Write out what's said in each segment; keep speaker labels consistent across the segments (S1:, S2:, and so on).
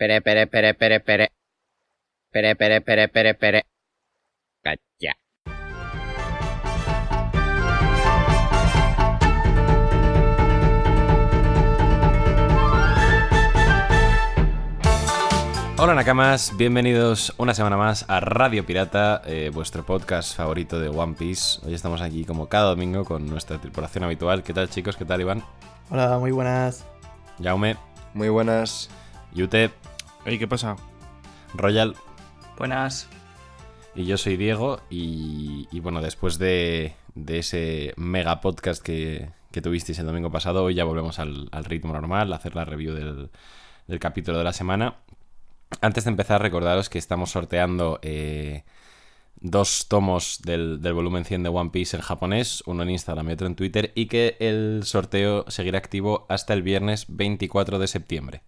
S1: Pere, pere, pere, pere, pere. Pere, pere, pere, pere, pere. Cacha.
S2: Hola Nakamas, bienvenidos una semana más a Radio Pirata, eh, vuestro podcast favorito de One Piece. Hoy estamos aquí como cada domingo con nuestra tripulación habitual. ¿Qué tal chicos? ¿Qué tal Iván?
S3: Hola, muy buenas.
S2: Jaume,
S4: Muy buenas.
S2: Yute,
S5: Ey, ¿qué pasa?
S2: Royal
S6: Buenas.
S2: y yo soy Diego. Y, y bueno, después de, de ese mega podcast que, que tuvisteis el domingo pasado, hoy ya volvemos al, al ritmo normal, a hacer la review del, del capítulo de la semana. Antes de empezar, recordaros que estamos sorteando eh, dos tomos del, del volumen 100 de One Piece en japonés, uno en Instagram y otro en Twitter, y que el sorteo seguirá activo hasta el viernes 24 de septiembre.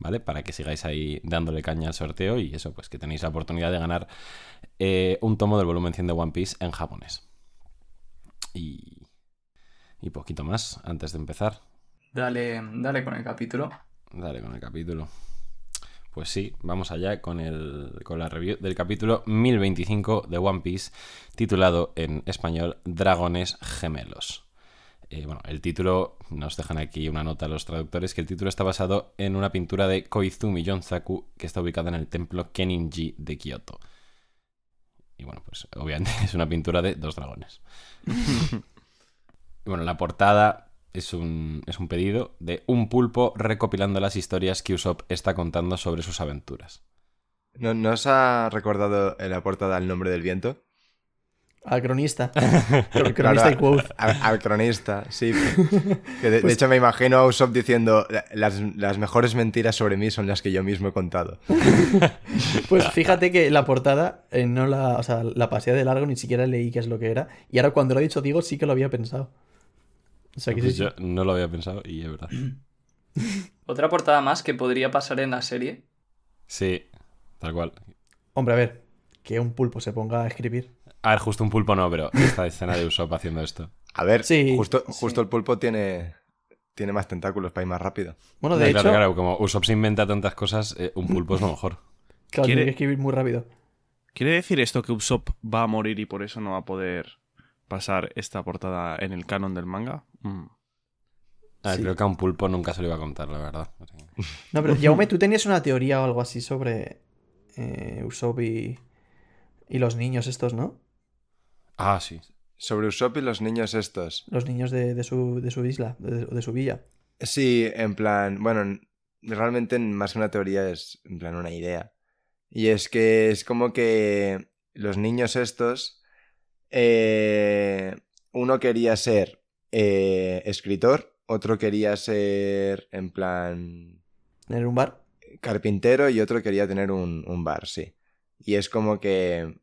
S2: ¿Vale? Para que sigáis ahí dándole caña al sorteo y eso, pues que tenéis la oportunidad de ganar eh, un tomo del volumen 100 de One Piece en japonés. Y, y poquito más antes de empezar.
S6: Dale, dale con el capítulo.
S2: Dale con el capítulo. Pues sí, vamos allá con, el, con la review del capítulo 1025 de One Piece, titulado en español Dragones Gemelos. Eh, bueno, el título, nos dejan aquí una nota los traductores, que el título está basado en una pintura de Koizumi Yonsaku que está ubicada en el templo Keninji de Kioto. Y bueno, pues obviamente es una pintura de dos dragones. y bueno, la portada es un, es un pedido de un pulpo recopilando las historias que Usopp está contando sobre sus aventuras.
S4: ¿No, ¿no os ha recordado en la portada el nombre del viento?
S3: Al cronista. Cro- cronista y
S4: Claro,
S3: quote.
S4: Al, al cronista, sí. Que de, de
S3: Pues-
S4: hecho me imagino a Usopp diciendo las, las mejores mentiras sobre mí son las que yo mismo he contado.
S3: Pues fíjate que la portada eh, no la, o sea, la pasé de largo, ni siquiera leí qué es lo que era. Y ahora cuando lo ha dicho Diego, sí que lo había pensado. O sea que
S2: Pues
S3: sí, sí.
S2: yo no lo había pensado y es verdad.
S6: Otra portada más que podría pasar en la serie.
S2: Sí, tal cual.
S3: Hombre, a ver, que un pulpo se ponga a escribir.
S2: A ver, justo un pulpo no, pero esta escena de Usopp haciendo esto.
S4: A ver,
S3: Sí,
S4: justo,
S3: sí.
S4: el pulpo tiene, tiene más tentáculos para ir más rápido.
S3: Bueno,
S2: No,
S3: de
S2: claro,
S3: hecho,
S2: claro, como Usopp se inventa tantas cosas, eh, un pulpo es lo mejor.
S3: claro,
S5: ¿Quiere-
S3: tiene que escribir muy rápido.
S5: ¿Quiere decir esto que Usopp va a morir y por eso no va a poder pasar esta portada en el canon del manga? Mm.
S2: A ver,
S3: Sí.
S2: creo que a un pulpo nunca se lo iba a contar, la verdad.
S3: No, pero Jaume, tú tenías una teoría o algo así sobre eh, Usopp y, y los niños estos, ¿no?
S2: Ah, sí.
S4: Sobre Usopp y los niños estos.
S3: Los niños de, de su, de su isla, de, de su villa.
S4: Sí, en plan, bueno, realmente más que una teoría es en plan una idea. Y es que es como que los niños estos, eh, uno quería ser eh, escritor, otro quería ser en plan
S3: ¿Tener un bar?
S4: carpintero y otro quería tener un, un bar, sí. Y es como que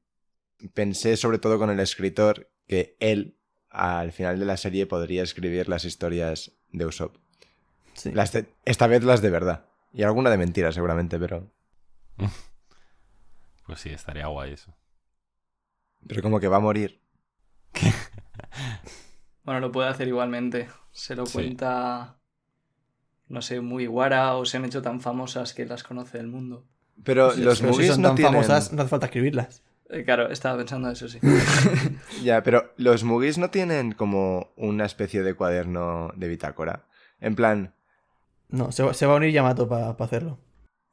S4: pensé sobre todo con el escritor que él al final de la serie podría escribir las historias de Usopp.
S3: Sí.
S4: Las de- esta vez las de verdad. Y alguna de mentira, seguramente, pero.
S2: Pues sí, estaría guay eso.
S4: Pero como que va a morir.
S6: Bueno, lo puede hacer igualmente. Se lo
S2: Sí.
S6: cuenta, no sé, muy guara o se han hecho tan famosas que las conoce el mundo.
S4: Pero
S3: Sí,
S4: los
S3: pero si
S4: Mugis
S3: son
S4: no
S3: tan
S4: tienen.
S3: famosas, no hace falta escribirlas.
S6: Eh, claro, estaba pensando eso, sí.
S4: Ya, pero los Mugis no tienen como una especie de cuaderno de bitácora. En plan.
S3: No, se, va- se va a unir Yamato para hacerlo.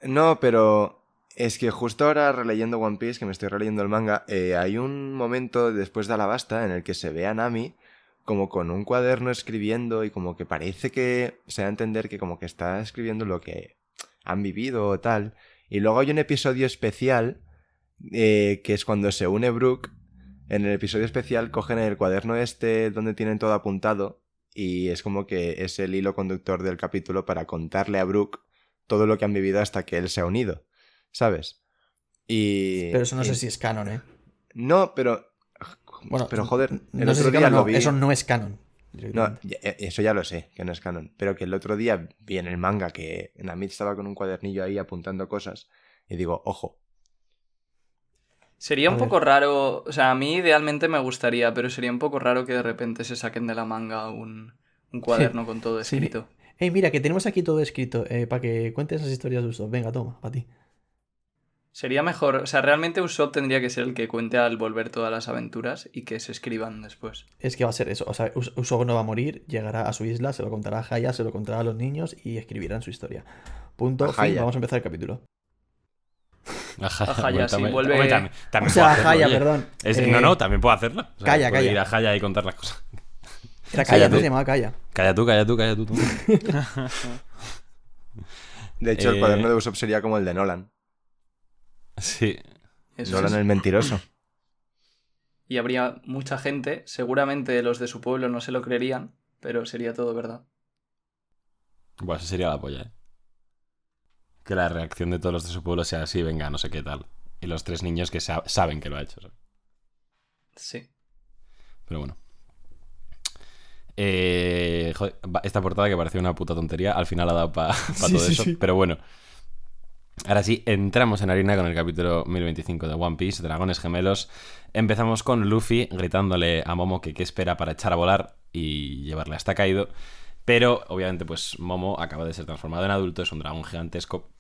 S4: No, pero. Es que justo ahora releyendo One Piece, que me estoy releyendo el manga, eh, hay un momento después de Alabasta en el que se ve a Nami como con un cuaderno escribiendo y como que parece que se da a entender que como que está escribiendo lo que han vivido o tal. Y luego hay un episodio especial eh, que es cuando se une Brooke. En el episodio especial cogen el cuaderno este donde tienen todo apuntado y es como que es el hilo conductor del capítulo para contarle a Brooke todo lo que han vivido hasta que él se ha unido. ¿Sabes? Y...
S3: Pero eso no
S4: y-
S3: sé si es canon, ¿eh?
S4: No, pero...
S3: Bueno,
S4: pero joder, el
S3: no sé
S4: otro
S3: si
S4: día
S3: canon,
S4: lo
S3: no,
S4: vi...
S3: eso no es canon.
S4: No, eh, eso ya lo sé, que no es canon. Pero que el otro día vi en el manga que Namid estaba con un cuadernillo ahí apuntando cosas. Y digo, ojo.
S6: Sería un
S3: A ver.
S6: poco raro, o sea, a mí idealmente me gustaría, pero sería un poco raro que de repente se saquen de la manga un, un cuaderno con todo
S3: Sí,
S6: escrito.
S3: Hey, mira, que tenemos aquí todo escrito eh, para que cuentes esas historias de Usopp. Venga, toma, para ti.
S6: Sería mejor, o sea, realmente Usopp tendría que ser el que cuente al volver todas las aventuras y que se escriban después.
S3: Es que va a ser eso. O sea, Us- Usopp no va a morir, llegará a su isla, se lo contará a Haya, se lo contará a los niños y escribirán su historia. Punto. Fin,
S4: Haya.
S3: vamos a empezar el capítulo.
S2: Ajá,
S6: Ajá,
S2: bueno,
S6: ya, sí,
S2: también-
S6: vuelve-
S2: también- también
S3: O sea,
S2: hacerlo,
S3: Haya,
S2: oye.
S3: perdón.
S2: Es-
S3: Eh,
S2: No, no, también puedo hacerlo. O sea,
S3: Calla,
S2: puedo
S3: calla.
S2: ir a Haya y contar las cosas.
S3: Era
S2: Calla tú.
S3: se llamaba Calla.
S2: Calla tú, calla tú, calla tú. tú.
S4: De hecho, el
S2: Eh,
S4: cuaderno de Usopp sería como el de Nolan.
S2: Sí.
S6: Eso
S4: Nolan
S6: es.
S4: el mentiroso.
S6: Y habría mucha gente, seguramente los de su pueblo no se lo creerían, pero sería todo verdad.
S2: Bueno, eso sería la polla, ¿eh? Que la reacción de todos los de su pueblo sea así, venga, no sé qué tal. Y los tres niños que sa- saben que lo ha hecho. ¿sabes?
S6: Sí.
S2: Pero bueno. Eh, joder, esta portada que parecía una puta tontería, al final ha dado para
S3: Sí,
S2: todo
S3: sí,
S2: eso.
S3: sí.
S2: Pero bueno. Ahora sí, entramos en harina con el capítulo 1025 de One Piece, Dragones Gemelos. Empezamos con Luffy gritándole a Momo que qué espera para echar a volar y llevarle hasta Kaido. Pero obviamente, pues Momo acaba de ser transformado en adulto, es un dragón gigantesco.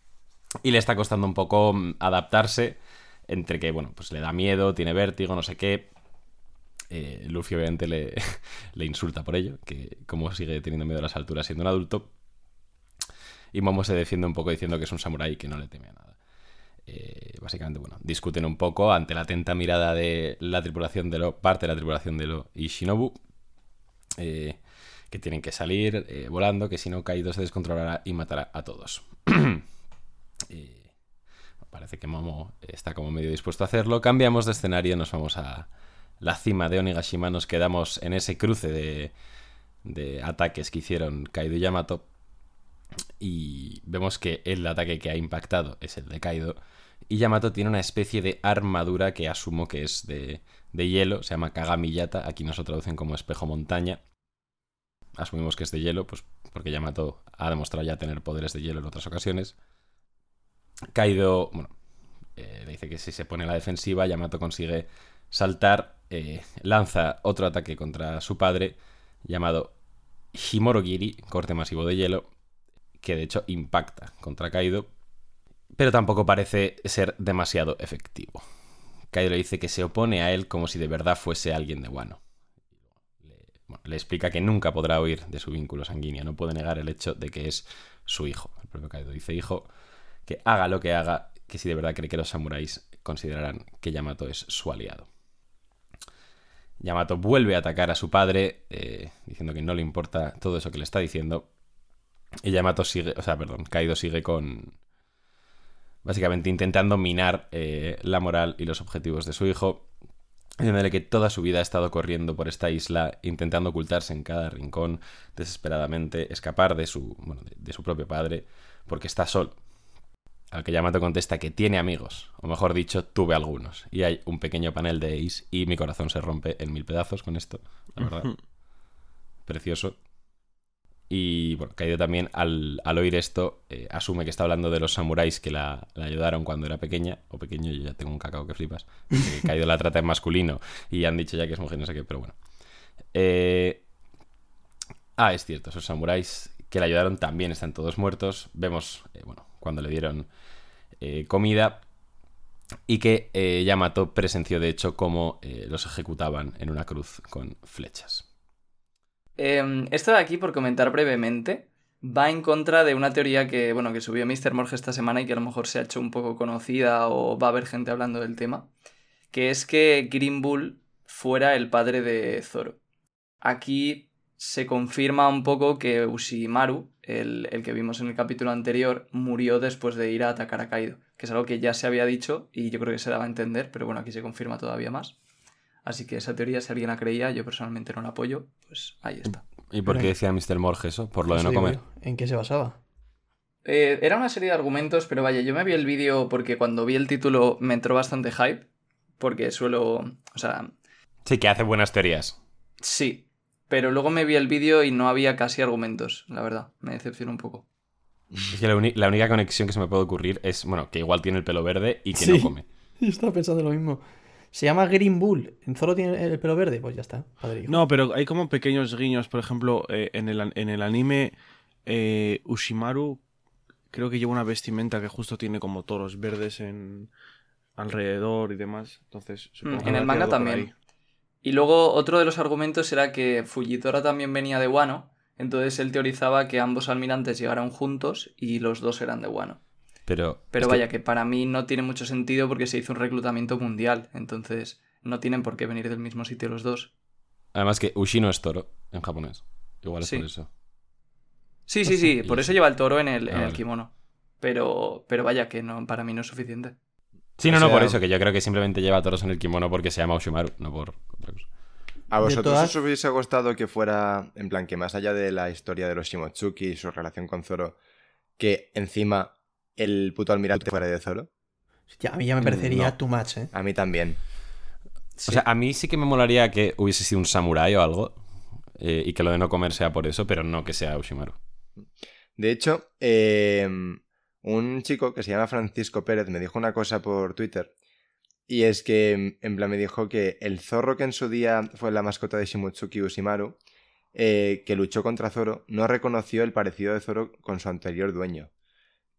S2: Y le está costando un poco mm, adaptarse entre que, bueno, pues le da miedo, tiene vértigo, no sé qué. Eh, Luffy obviamente le, le insulta por ello, que como sigue teniendo miedo a las alturas siendo un adulto. Y Momo se defiende un poco diciendo que es un samurái que no le teme a nada. Eh, básicamente, bueno, discuten un poco ante la atenta mirada de la tripulación de Lo, parte de la tripulación de Lo y Shinobu, eh, que tienen que salir volando, que si no Kaido se descontrolará y matará a todos. Parece que Momo está como medio dispuesto a hacerlo. Cambiamos de escenario, nos vamos a la cima de Onigashima, nos quedamos en ese cruce de, de ataques que hicieron Kaido y Yamato. Y vemos que el ataque que ha impactado es el de Kaido. Y Yamato tiene una especie de armadura que asumo que es de, de hielo, se llama Kagamiyata, aquí nos lo traducen como espejo montaña. Asumimos que es de hielo, pues porque Yamato ha demostrado ya tener poderes de hielo en otras ocasiones. Kaido, bueno, eh, le dice que si se pone a la defensiva, Yamato consigue saltar, eh, lanza otro ataque contra su padre, llamado Himorogiri, corte masivo de hielo, que de hecho impacta contra Kaido, pero tampoco parece ser demasiado efectivo. Kaido le dice que se opone a él como si de verdad fuese alguien de Wano. Le, bueno, le explica que nunca podrá huir de su vínculo sanguíneo, no puede negar el hecho de que es su hijo. El propio Kaido dice hijo, que haga lo que haga, que si de verdad cree que los samuráis considerarán que Yamato es su aliado. Yamato vuelve a atacar a su padre, eh, diciendo que no le importa todo eso que le está diciendo. Y Yamato sigue, o sea, perdón, Kaido sigue con. Básicamente intentando minar eh, la moral y los objetivos de su hijo, diciéndole que toda su vida ha estado corriendo por esta isla, intentando ocultarse en cada rincón, desesperadamente, escapar de su, bueno, de, de su propio padre, porque está solo. Al que Yamato contesta que tiene amigos, o mejor dicho, tuve algunos. Y hay un pequeño panel de Ace y mi corazón se rompe en mil pedazos con esto, la verdad. Precioso. Y bueno, Kaido también al, al oír esto eh, asume que está hablando de los samuráis que la, la ayudaron cuando era pequeña, o pequeño, yo ya tengo un cacao que flipas. Que Kaido la trata en masculino y han dicho ya que es mujer, no sé qué, pero bueno. Eh, Ah, es cierto, esos samuráis que le ayudaron también están todos muertos. Vemos, eh, bueno, cuando le dieron eh, comida y que eh, Yamato presenció de hecho cómo eh, los ejecutaban en una cruz con flechas.
S6: Eh, esto de aquí, por comentar brevemente, va en contra de una teoría que, bueno, que subió Mr. Morge esta semana y que a lo mejor se ha hecho un poco conocida o va a haber gente hablando del tema, que es que Green Bull fuera el padre de Zoro. Aquí se confirma un poco que Ushimaru, el, el que vimos en el capítulo anterior, murió después de ir a atacar a Kaido, que es algo que ya se había dicho y yo creo que se daba a entender, pero bueno, aquí se confirma todavía más. Así que esa teoría, si alguien la creía, yo personalmente no la apoyo, pues ahí está.
S2: ¿Y por qué decía Mr. Morge eso? Por lo de no comer.
S3: ¿En qué se basaba?
S6: Eh, era una serie de argumentos, pero vaya, yo me vi el vídeo porque cuando vi el título me entró bastante hype, porque suelo, o sea,
S2: Sí, que hace buenas teorías.
S6: sí, pero luego me vi el vídeo y no había casi argumentos, la verdad, me decepcionó un poco.
S2: Es que la, única conexión que se me puede ocurrir es, bueno, que igual tiene el pelo verde y que
S3: Sí.
S2: no come.
S3: Yo estaba pensando lo mismo. Se llama Green Bull. ¿En Zoro tiene el pelo verde? Pues ya está. Padre hijo.
S5: No, pero hay como pequeños guiños, por ejemplo, eh, en, el, en el anime eh, Ushimaru creo que lleva una vestimenta que justo tiene como toros verdes en alrededor y demás. Entonces, supongo
S6: Mm,
S5: que
S6: en el manga también. Y luego otro de los argumentos era que Fujitora también venía de Wano, entonces él teorizaba que ambos almirantes llegaron juntos y los dos eran de Wano.
S2: Pero,
S6: Pero
S2: que-
S6: vaya, que para mí no tiene mucho sentido porque se hizo un reclutamiento mundial, entonces no tienen por qué venir del mismo sitio los dos.
S2: además que Ushino es toro en japonés. Igual es
S6: Sí.
S2: por eso.
S6: Sí, sí, sí, por eso lleva el toro en el, en
S2: Ah,
S6: el
S2: vale.
S6: kimono. Pero, pero vaya, que no, para mí no es suficiente.
S2: Sí,
S4: O
S2: no, no, por eso, que yo creo que simplemente lleva toros en el kimono porque se llama Ushimaru, no por otra cosa.
S4: ¿A vosotros
S3: todas-
S4: os hubiese gustado que fuera, en plan, que más allá de la historia de los Shimotsuki y su relación con Zoro, que encima el puto almirante fuera de Zoro?
S3: Ya, a mí ya me parecería
S2: No.
S3: too much, ¿eh?
S4: A mí también.
S2: O sea, a mí sí que me molaría que hubiese sido un samurái o algo. eh, y que lo de no comer sea por eso, pero no que sea Ushimaru.
S4: De hecho, eh, un chico que se llama Francisco Pérez me dijo una cosa por Twitter. Y es que, en plan, me dijo que el zorro que en su día fue la mascota de Shimotsuki Ushimaru, eh, que luchó contra Zoro, no reconoció el parecido de Zoro con su anterior dueño.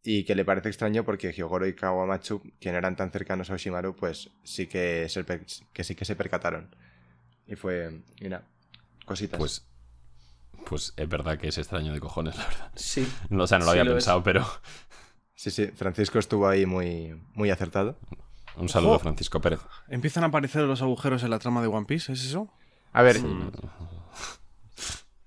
S4: Y que le parece extraño porque Hyogoro y Kawamatsu, quien eran tan cercanos a Ushimaru, pues sí que se, per- que, sí que se percataron. Y fue, mira, cositas.
S2: Pues. Pues es verdad que es extraño de cojones, la verdad.
S6: Sí.
S2: No, o sea, no lo
S6: Sí,
S2: había
S6: lo es.
S2: pensado, pero.
S4: Sí, sí, Francisco estuvo ahí muy, muy acertado.
S2: Un saludo,
S5: Ojo.
S2: Francisco Pérez.
S5: ¿Empiezan a aparecer los agujeros en la trama de One Piece? ¿Es eso?
S4: A ver,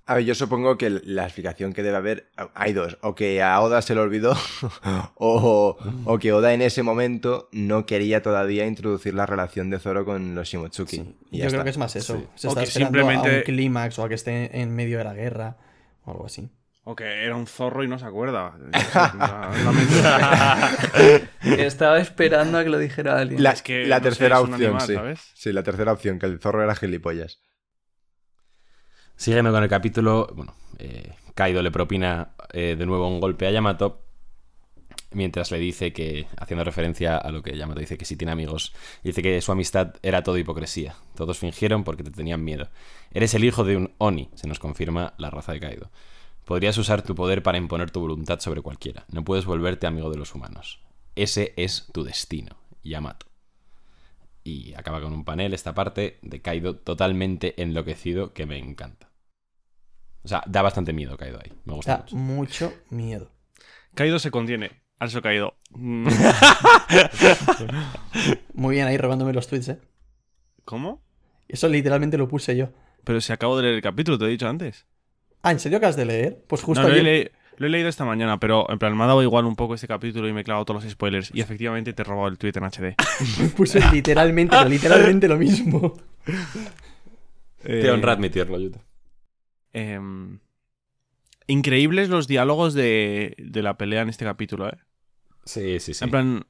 S4: A ver, yo supongo que la explicación que debe haber hay dos. O que a Oda se le olvidó, o, o que Oda en ese momento no quería todavía introducir la relación de Zoro con los Shimotsuki.
S3: Sí,
S4: Y
S3: Yo creo que es más eso.
S2: Sí.
S3: Se
S5: O
S3: está
S5: que
S3: esperando a un clímax o a que esté en medio de la guerra o algo así.
S5: O que era un zorro y no se acuerda.
S6: Estaba esperando a que lo dijera alguien.
S4: La,
S5: Es que,
S4: la
S5: no sé,
S4: tercera opción,
S5: animal,
S4: sí.
S5: ¿sabes?
S4: Sí, la tercera opción, que el zorro era gilipollas.
S2: Siguiendo con el capítulo, bueno, eh, Kaido le propina eh, de nuevo un golpe a Yamato. Mientras le dice que, haciendo referencia a lo que Yamato dice que si tiene amigos, dice que su amistad era todo hipocresía. Todos fingieron porque te tenían miedo. Eres el hijo de un Oni, se nos confirma la raza de Kaido. Podrías usar tu poder para imponer tu voluntad sobre cualquiera. No puedes volverte amigo de los humanos. Ese es tu destino, Yamato. Y acaba con un panel esta parte de Kaido totalmente enloquecido que me encanta. O sea, da bastante miedo Kaido ahí. Me gusta
S3: Da
S2: mucho.
S3: mucho miedo.
S5: Caído se contiene. Alzo caído. Mm,
S3: Muy bien ahí robándome los tweets, ¿eh?
S5: ¿Cómo?
S3: Eso literalmente lo puse yo.
S5: Pero si acabo de leer el capítulo, te he dicho antes.
S3: Ah, ¿en serio acabas de leer? Pues justo
S5: No, lo, he
S3: ayer-
S5: le- lo he leído esta mañana, pero en plan me ha dado igual un poco este capítulo y me he clavado todos los spoilers. Y efectivamente te he robado el tweet en HD.
S3: puse literalmente, pero literalmente lo mismo.
S2: Te
S5: Eh,
S2: honra admitirlo, Yuta.
S5: em, increíbles los diálogos de, de la pelea en este capítulo, ¿eh?
S2: Sí, sí, sí.
S5: En plan,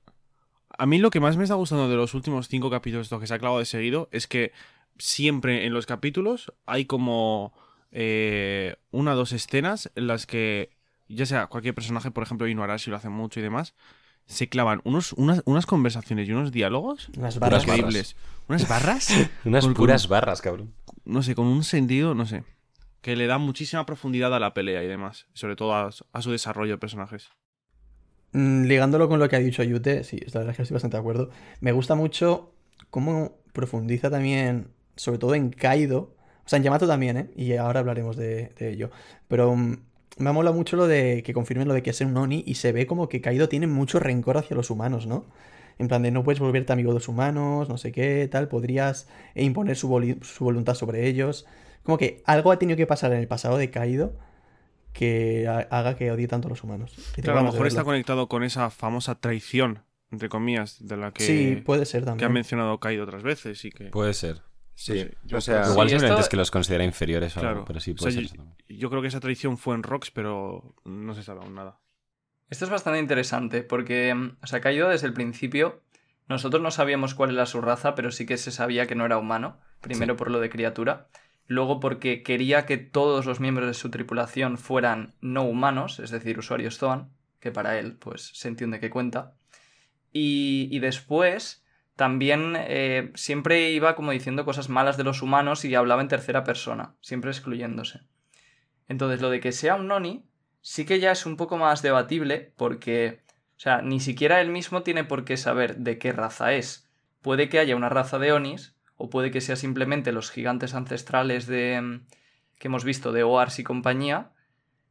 S5: a mí lo que más me está gustando de los últimos cinco capítulos, estos que se ha clavado de seguido, es que siempre en los capítulos hay como eh, una o dos escenas en las que, ya sea cualquier personaje, por ejemplo, Inuarashi lo hace mucho y demás, se clavan unos, unas, unas conversaciones y unos diálogos
S3: Unas barras.
S2: barras.
S5: increíbles. ¿Unas barras?
S2: Unas
S5: con-
S2: puras barras, cabrón.
S5: no sé, con un sentido, no sé, que le da muchísima profundidad a la pelea y demás, sobre todo a, a su desarrollo de personajes.
S3: Mm, Ligándolo con lo que ha dicho Yute, sí, la verdad es que estoy bastante de acuerdo. Me gusta mucho cómo profundiza también, sobre todo en Kaido. O sea, en Yamato también, ¿eh? Y ahora hablaremos de, de ello. Pero mm, me mola mucho lo de que confirmen lo de que es un Oni y se ve como que Kaido tiene mucho rencor hacia los humanos, ¿no? En plan de no puedes volverte amigo de los humanos, no sé qué, tal, podrías eh, imponer su, voluntad sobre ellos. Como que algo ha tenido que pasar en el pasado de Kaido que ha- haga que odie tanto a los humanos.
S5: Claro, a lo mejor está conectado con esa famosa traición, entre comillas, de la que,
S3: Sí, puede ser
S5: que ha
S3: también.
S5: mencionado Kaido otras veces y que...
S2: Puede ser.
S4: Sí,
S5: No sé, yo
S4: o sea,
S5: creo-
S2: Igual
S6: Sí,
S2: simplemente
S6: esto-
S2: es que los considera inferiores o algo,
S5: Claro.
S2: pero sí
S5: O
S2: puede
S5: sea,
S2: ser.
S5: yo- creo que esa traición fue en Rocks, pero no se sabe aún nada.
S6: Esto es bastante interesante porque, mm, o sea, Kaido desde el principio, nosotros no sabíamos cuál era su raza, pero sí que se sabía que no era humano. Primero por lo de criatura, luego porque quería que todos los miembros de su tripulación fueran no humanos, es decir, usuarios Zoan, que para él, pues, se entiende que cuenta. Y, y después también eh, siempre iba como diciendo cosas malas de los humanos y hablaba en tercera persona, siempre excluyéndose. Entonces, lo de que sea un Noni sí que ya es un poco más debatible porque, o sea, ni siquiera él mismo tiene por qué saber de qué raza es. Puede que haya una raza de Onis o puede que sea simplemente los gigantes ancestrales de mm, que hemos visto de Oars y compañía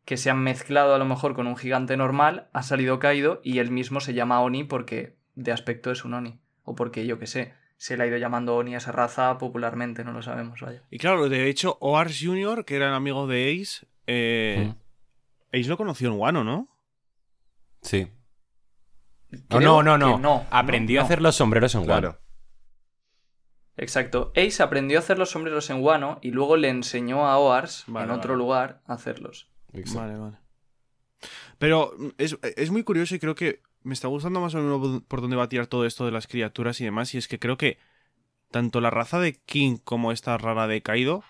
S6: que se han mezclado a lo mejor con un gigante normal, ha salido caído y él mismo se llama Oni porque de aspecto es un Oni. O porque yo que sé, se le ha ido llamando Oni a esa raza popularmente, no lo sabemos, vaya.
S5: Y claro, de hecho, Oars Jr., que era el amigo de Ace, eh, Ace lo conoció en Wano, ¿no?
S2: Sí.
S6: Creo
S2: no, no, no,
S6: no.
S2: Aprendió
S6: No,
S2: a hacer los sombreros en Wano.
S4: Claro.
S6: Exacto. Ace aprendió a hacer los sombreros en Wano y luego le enseñó a Oars
S5: Vale,
S6: en otro lugar a hacerlos.
S2: Exacto.
S5: Vale, vale. Pero es, es muy curioso y creo que me está gustando más o menos por dónde va a tirar todo esto de las criaturas y demás. Y es que creo que tanto la raza de King como esta rara de Kaido,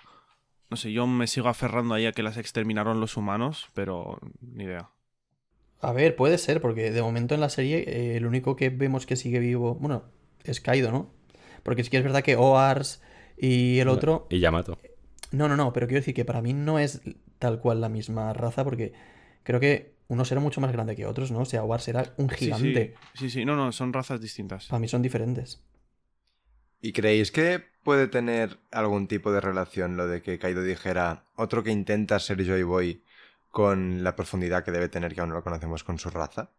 S5: no sé, yo me sigo aferrando ahí a que las exterminaron los humanos, pero ni idea.
S3: A ver, puede ser, porque de momento en la serie eh, el único que vemos que sigue vivo, bueno, es Kaido, ¿no? Porque sí que es verdad que Oars y el otro...
S2: Y Yamato.
S3: No, no, no, pero quiero decir que para mí no es tal cual la misma raza, porque creo que unos era mucho más grande que otros, ¿no? O sea, Oars era un
S5: Sí,
S3: gigante.
S5: Sí, sí, sí, no, no, son razas distintas.
S3: Para mí son diferentes.
S4: ¿Y creéis que puede tener algún tipo de relación lo de que Kaido dijera otro que intenta ser Joy Boy con la profundidad que debe tener que aún no lo conocemos con su raza?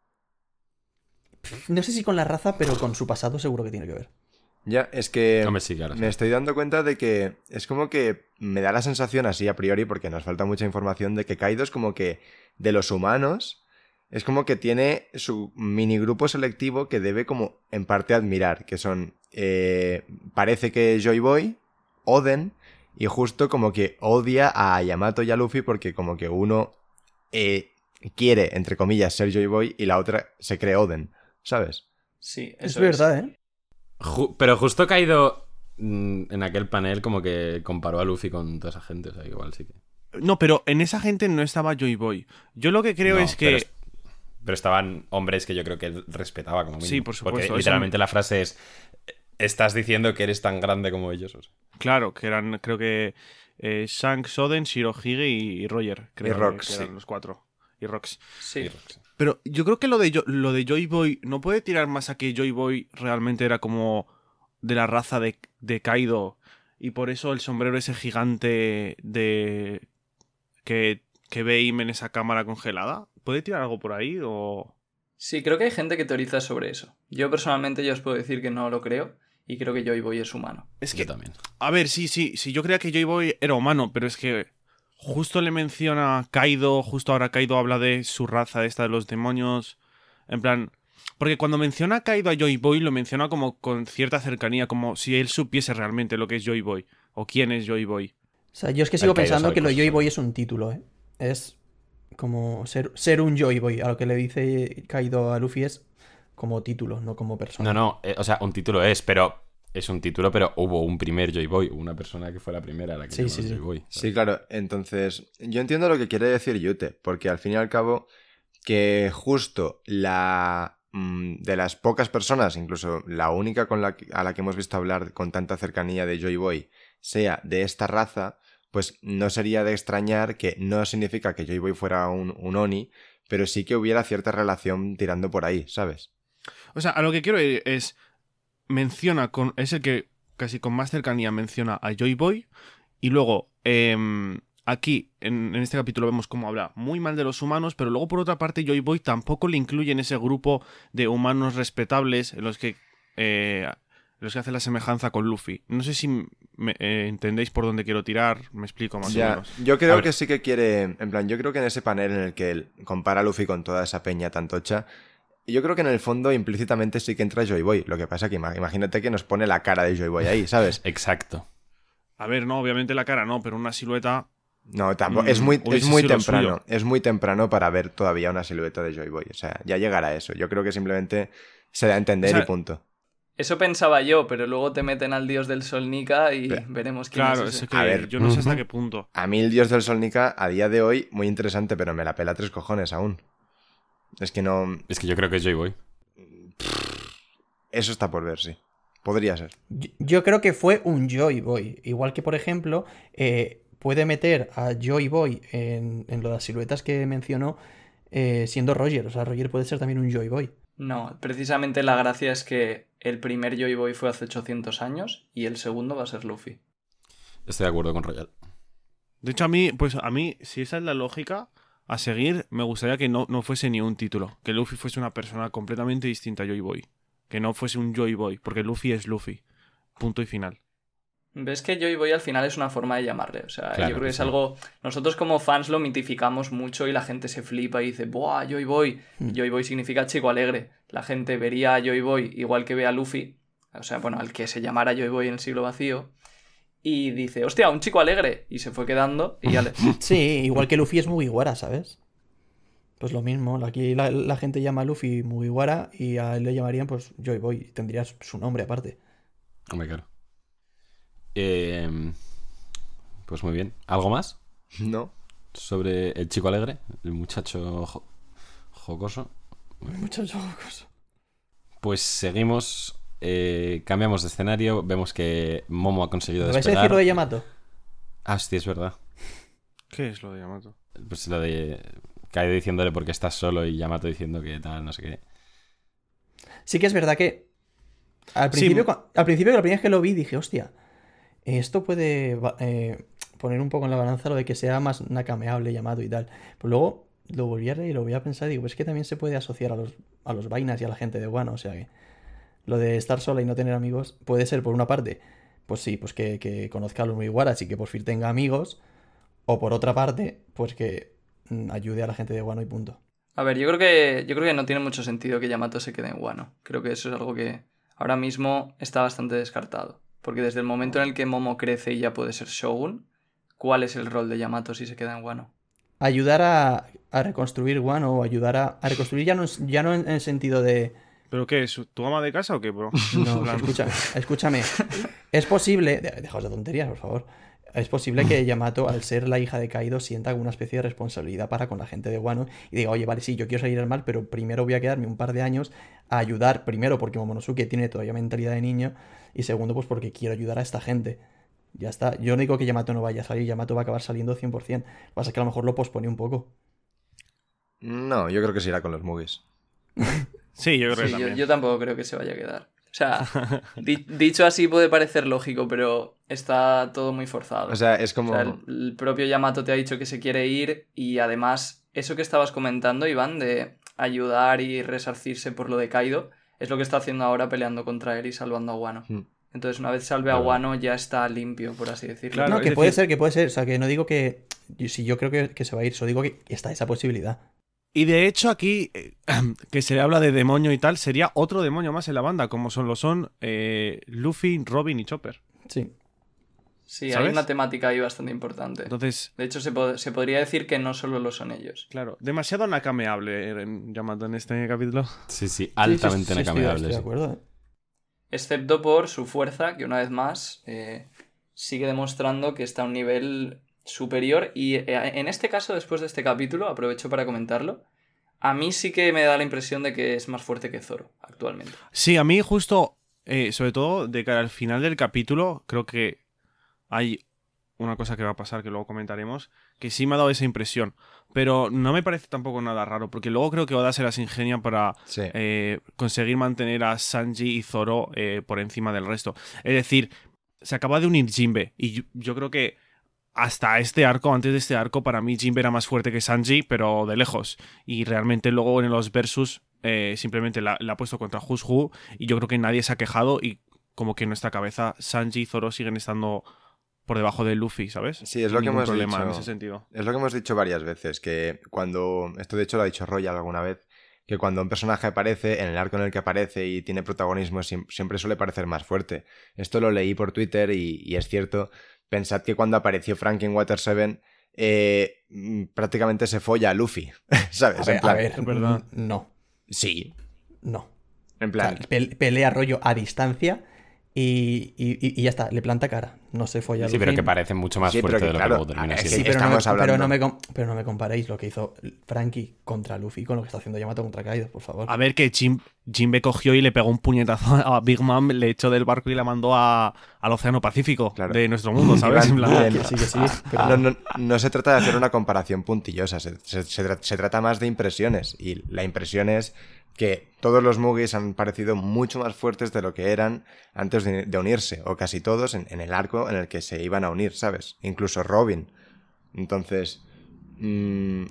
S3: No sé si con la raza, pero con su pasado seguro que tiene que ver.
S4: Ya, es que
S2: sí.
S4: me estoy dando cuenta de que es como que me da la sensación así a priori, porque nos falta mucha información, de que Kaido es como que de los humanos, es como que tiene su mini grupo selectivo que debe como en parte admirar, que son, eh, parece que Joy Boy, Oden, y justo como que odia a Yamato y a Luffy porque como que uno eh, quiere, entre comillas, ser Joy Boy y la otra se cree Oden, ¿sabes?
S6: Sí,
S3: Es verdad, ¿eh?
S2: Ju- pero justo Kaido mm, en aquel panel como que comparó a Luffy con toda esa gente, o sea, igual sí que...
S5: No, pero en esa gente no estaba Joy Boy. Yo lo que creo
S2: No,
S5: es que...
S2: Pero, est- pero estaban hombres que yo creo que él respetaba como mínimo.
S5: Sí, por supuesto,
S2: Porque
S5: eso
S2: literalmente la frase es... Estás diciendo que eres tan grande como ellos. o sea.
S5: Claro, que eran, creo que eh, Shanks, Oden, Shirohige y, y Roger. Creo que-
S4: Rox,
S5: que eran
S4: sí.
S5: los cuatro. Y Rox.
S6: Sí.
S5: Pero yo creo que lo de, Yo- lo de Joy Boy no puede tirar más a que Joy Boy realmente era como de la raza de, de Kaido y por eso el sombrero ese gigante de que, que ve Im en esa cámara congelada. ¿Puede tirar algo por ahí o...?
S6: Sí, creo que hay gente que teoriza sobre eso. Yo personalmente ya os puedo decir que no lo creo y creo que Joy Boy es humano.
S5: Es
S2: Yo
S5: que,
S2: también.
S5: a ver, sí, sí, sí, yo creía que Joy Boy era humano, pero es que justo le menciona a Kaido, justo ahora Kaido habla de su raza, esta de los demonios, en plan... Porque cuando menciona a Kaido a Joy Boy, lo menciona como con cierta cercanía, como si él supiese realmente lo que es Joy Boy, o quién es Joy Boy.
S3: O sea, yo es que sigo
S2: Kaido
S3: pensando que lo Joy. Boy es un título, ¿eh? Es como ser, ser un Joy Boy. A lo que le dice Kaido a Luffy es como título, no como persona.
S2: No, no, eh, o sea, un título es, pero... Es un título, pero hubo un primer Joy Boy, una persona que fue la primera a la que
S3: Sí,
S2: llamó
S3: sí, sí.
S2: Joy Boy.
S4: Sí, claro. Entonces, yo entiendo lo que quiere decir Yute, porque al fin y al cabo, que justo la mm, de las pocas personas, incluso la única con la que- a la que hemos visto hablar con tanta cercanía de Joy Boy, sea de esta raza, pues no sería de extrañar que no significa que Joy Boy fuera un, un Oni, pero sí que hubiera cierta relación tirando por ahí, ¿sabes?
S5: O sea, a lo que quiero ir es. Menciona con. Es el que casi con más cercanía menciona a Joy Boy. Y luego, em, aquí, en, en este capítulo, vemos cómo habla muy mal de los humanos. Pero luego, por otra parte, Joy Boy tampoco le incluye en ese grupo de humanos respetables en los que. eh, los que hace la semejanza con Luffy. No sé si me- eh, entendéis por dónde quiero tirar. Me explico más o menos.
S4: yo creo que sí que quiere, en plan, yo creo que en ese panel en el que él compara a Luffy con toda esa peña tan tocha, yo creo que en el fondo implícitamente sí que entra Joy Boy. Lo que pasa que ima- imagínate que nos pone la cara de Joy Boy ahí, ¿sabes?
S2: Exacto.
S5: A ver, no, obviamente la cara no, pero una silueta.
S4: No, tampoco,
S5: Mm,
S4: es muy, es muy temprano, es muy temprano para ver todavía una silueta de Joy Boy. O sea, ya llegará eso. Yo creo que simplemente se da a entender
S5: O sea,
S4: y punto.
S6: Eso pensaba yo, pero luego te meten al dios del sol Nika y veremos quién
S5: Claro,
S6: es ese.
S5: que
S4: A ver,
S5: yo no sé hasta qué punto.
S4: A mí el dios del sol Nika, a día de hoy, muy interesante, pero me la pela tres cojones aún. Es que no...
S2: Es que yo creo que es Joy Boy.
S4: Eso está por ver, sí. Podría ser.
S3: Yo, yo creo que fue un Joy Boy. Igual que, por ejemplo, eh, puede meter a Joy Boy en, en lo de las siluetas que mencionó eh, siendo Roger. O sea, Roger puede ser también un Joy Boy.
S6: No, precisamente la gracia es que el primer Joy Boy fue hace 800 años y el segundo va a ser Luffy.
S2: Estoy de acuerdo con Royal.
S5: De hecho, a mí, pues a mí, si esa es la lógica a seguir, me gustaría que no, no fuese ni un título. Que Luffy fuese una persona completamente distinta a Joy Boy. Que no fuese un Joy Boy, porque Luffy es Luffy. Punto y final.
S6: Ves que Joy Boy al final es una forma de llamarle. O sea,
S2: Claro
S6: yo creo que es
S2: sí.
S6: algo. Nosotros como fans lo mitificamos mucho y la gente se flipa y dice, ¡Buah, Joy Boy!
S3: Hmm.
S6: Joy Boy significa chico alegre. La gente vería a Joy Boy igual que ve a Luffy. O sea, bueno, al que se llamara Joy Boy en el siglo vacío. Y dice, hostia, un chico alegre. Y se fue quedando y ya le.
S3: Sí, igual que Luffy es Mugiwara, ¿sabes? Pues lo mismo, aquí la, la gente llama a Luffy Mugiwara y a él le llamarían pues Joy Boy, tendría su- su nombre aparte.
S2: Hombre, claro. Eh, pues muy bien. ¿Algo más
S4: ¿No?
S2: sobre el chico alegre? El muchacho jo- jocoso.
S3: Muchas cosas.
S2: Pues seguimos. Eh, cambiamos de escenario. Vemos que Momo ha conseguido
S3: ¿Me vais a
S2: despegar.
S3: decir lo de Yamato?
S2: Ah, hostia, es verdad.
S5: ¿Qué es lo de Yamato?
S2: Pues lo de Kaido diciéndole porque estás solo y Yamato diciendo que tal, no sé qué.
S3: Sí que es verdad que al
S5: Sí,
S3: principio, cua- al principio la primera vez que lo vi dije, hostia, esto puede eh, poner un poco en la balanza lo de que sea más nakameable llamado y tal. Pero luego lo volví a leer y lo volví a pensar y digo, pues es que también se puede asociar a los, a los vainas y a la gente de Wano, o sea que lo de estar sola y no tener amigos puede ser por una parte, pues sí, pues que, que conozca a los Mugiwaras y que por fin tenga amigos, o por otra parte, pues que mm, ayude a la gente de Wano y punto.
S6: A ver, yo creo que yo creo que no tiene mucho sentido que Yamato se quede en Wano. Creo que eso es algo que ahora mismo está bastante descartado. Porque desde el momento en el que Momo crece y ya puede ser Shogun, ¿cuál es el rol de Yamato si se queda en Wano?
S3: ayudar a, a reconstruir Wano o ayudar a, a reconstruir ya no, ya no en, en el sentido de...
S5: ¿Pero qué es? ¿Tu ama de casa o qué, bro?
S3: No,
S5: Plan-
S3: escúchame, escúchame. Es posible... de- Dejaos de tonterías, por favor. Es posible que Yamato, al ser la hija de Kaido, sienta alguna especie de responsabilidad para con la gente de Wano y diga, oye, vale, sí, yo quiero salir al mal, pero primero voy a quedarme un par de años a ayudar, primero porque Momonosuke tiene todavía mentalidad de niño y segundo pues porque quiero ayudar a esta gente. Ya está. Yo no digo que Yamato no vaya a salir, Yamato va a acabar saliendo 100%. Lo que pasa es que a lo mejor lo pospone un poco.
S4: No, yo creo que se irá con los movies.
S5: Sí, yo creo que
S6: Sí, yo,
S5: también.
S6: yo tampoco creo que se vaya a quedar. O sea, di- dicho así puede parecer lógico, pero está todo muy forzado.
S4: O sea, es como...
S6: O sea, el, el propio Yamato te ha dicho que se quiere ir y además eso que estabas comentando, Iván, de ayudar y resarcirse por lo de Kaido, es lo que está haciendo ahora peleando contra él y salvando a Wano.
S4: Hmm.
S6: Entonces una vez salve a. Wano ya está limpio, por así decirlo.
S5: Claro,
S3: no, que puede
S5: decir-
S3: ser, que puede ser. O sea, que no digo que. Si yo creo que, que se va a ir, solo digo que está esa posibilidad.
S5: Y de hecho aquí, eh, que se le habla de demonio y tal, sería otro demonio más en la banda, como son lo son eh, Luffy, Robin y Chopper.
S3: Sí.
S6: Sí, hay una temática ahí bastante importante.
S5: Entonces,
S6: De hecho, se, po- se podría decir que no solo lo son ellos.
S5: claro, demasiado nakameable en Yamato en este capítulo.
S2: Sí, sí,
S3: Sí, sí,
S2: altamente
S3: sí, estoy-
S2: nacameable.
S3: Estoy de
S2: sí.
S3: acuerdo. ¿eh?
S6: Excepto por su fuerza, que una vez más eh, sigue demostrando que está a un nivel superior. Y eh, en este caso, después de este capítulo, aprovecho para comentarlo. A mí sí que me da la impresión de que es más fuerte que Zoro actualmente.
S5: Sí, a mí justo, eh, sobre todo de cara al final del capítulo, creo que hay una cosa que va a pasar que luego comentaremos, que sí me ha dado esa impresión. Pero no me parece tampoco nada raro, porque luego creo que Oda se las ingenia para
S4: Sí.
S5: eh, conseguir mantener a Sanji y Zoro eh, por encima del resto. Es decir, se acaba de unir Jinbe y yo, yo creo que hasta este arco, antes de este arco, para mí Jinbe era más fuerte que Sanji, pero de lejos. Y realmente luego en los versus eh, simplemente la, la ha puesto contra Who y yo creo que nadie se ha quejado y como que en nuestra cabeza Sanji y Zoro siguen estando por debajo de Luffy, ¿sabes?
S4: Sí, es lo que hemos
S5: problema en
S4: dicho.
S5: ese sentido.
S4: Es lo que hemos dicho varias veces, que cuando, esto de hecho lo ha dicho Royal alguna vez, que cuando un personaje aparece, en el arco en el que aparece y tiene protagonismo, siem- siempre suele parecer más fuerte. Esto lo leí por Twitter y, y es cierto. Pensad que cuando apareció Frank en Water 7, eh, mm, prácticamente se folla a Luffy, ¿sabes?
S3: A ver,
S4: en plan,
S3: a ver,
S5: es verdad.
S3: n- no,
S4: Sí,
S3: no.
S4: en
S3: O sea,
S4: plan,
S3: pel- pelea rollo a distancia y, y- y- y ya está, le planta cara. No se folla
S2: Sí, pero que parece mucho más
S4: Sí,
S2: fuerte
S4: que
S2: de lo
S4: claro,
S2: que luego termina siendo.
S3: Sí, pero no, me,
S4: Estamos hablando-
S3: pero, no me, pero no me comparéis lo que hizo Frankie contra Luffy con lo que está haciendo Yamato contra Kaido, por favor.
S5: A ver, que Jim, Jinbe cogió y le pegó un puñetazo a Big Mom, le echó del barco y la mandó a- al Océano Pacífico
S4: Claro.
S5: de nuestro mundo, ¿sabes?
S4: Iván,
S5: En plan-
S4: bien.
S3: Que sí, que sí. pero-
S4: No, no- no se trata de hacer una comparación puntillosa, se, se- se trata más de impresiones. Y la impresión es que todos los Mugis han parecido mucho más fuertes de lo que eran antes de, unirse, o casi todos en, en el arco en el que se iban a unir, ¿sabes? Incluso Robin. Entonces, mm,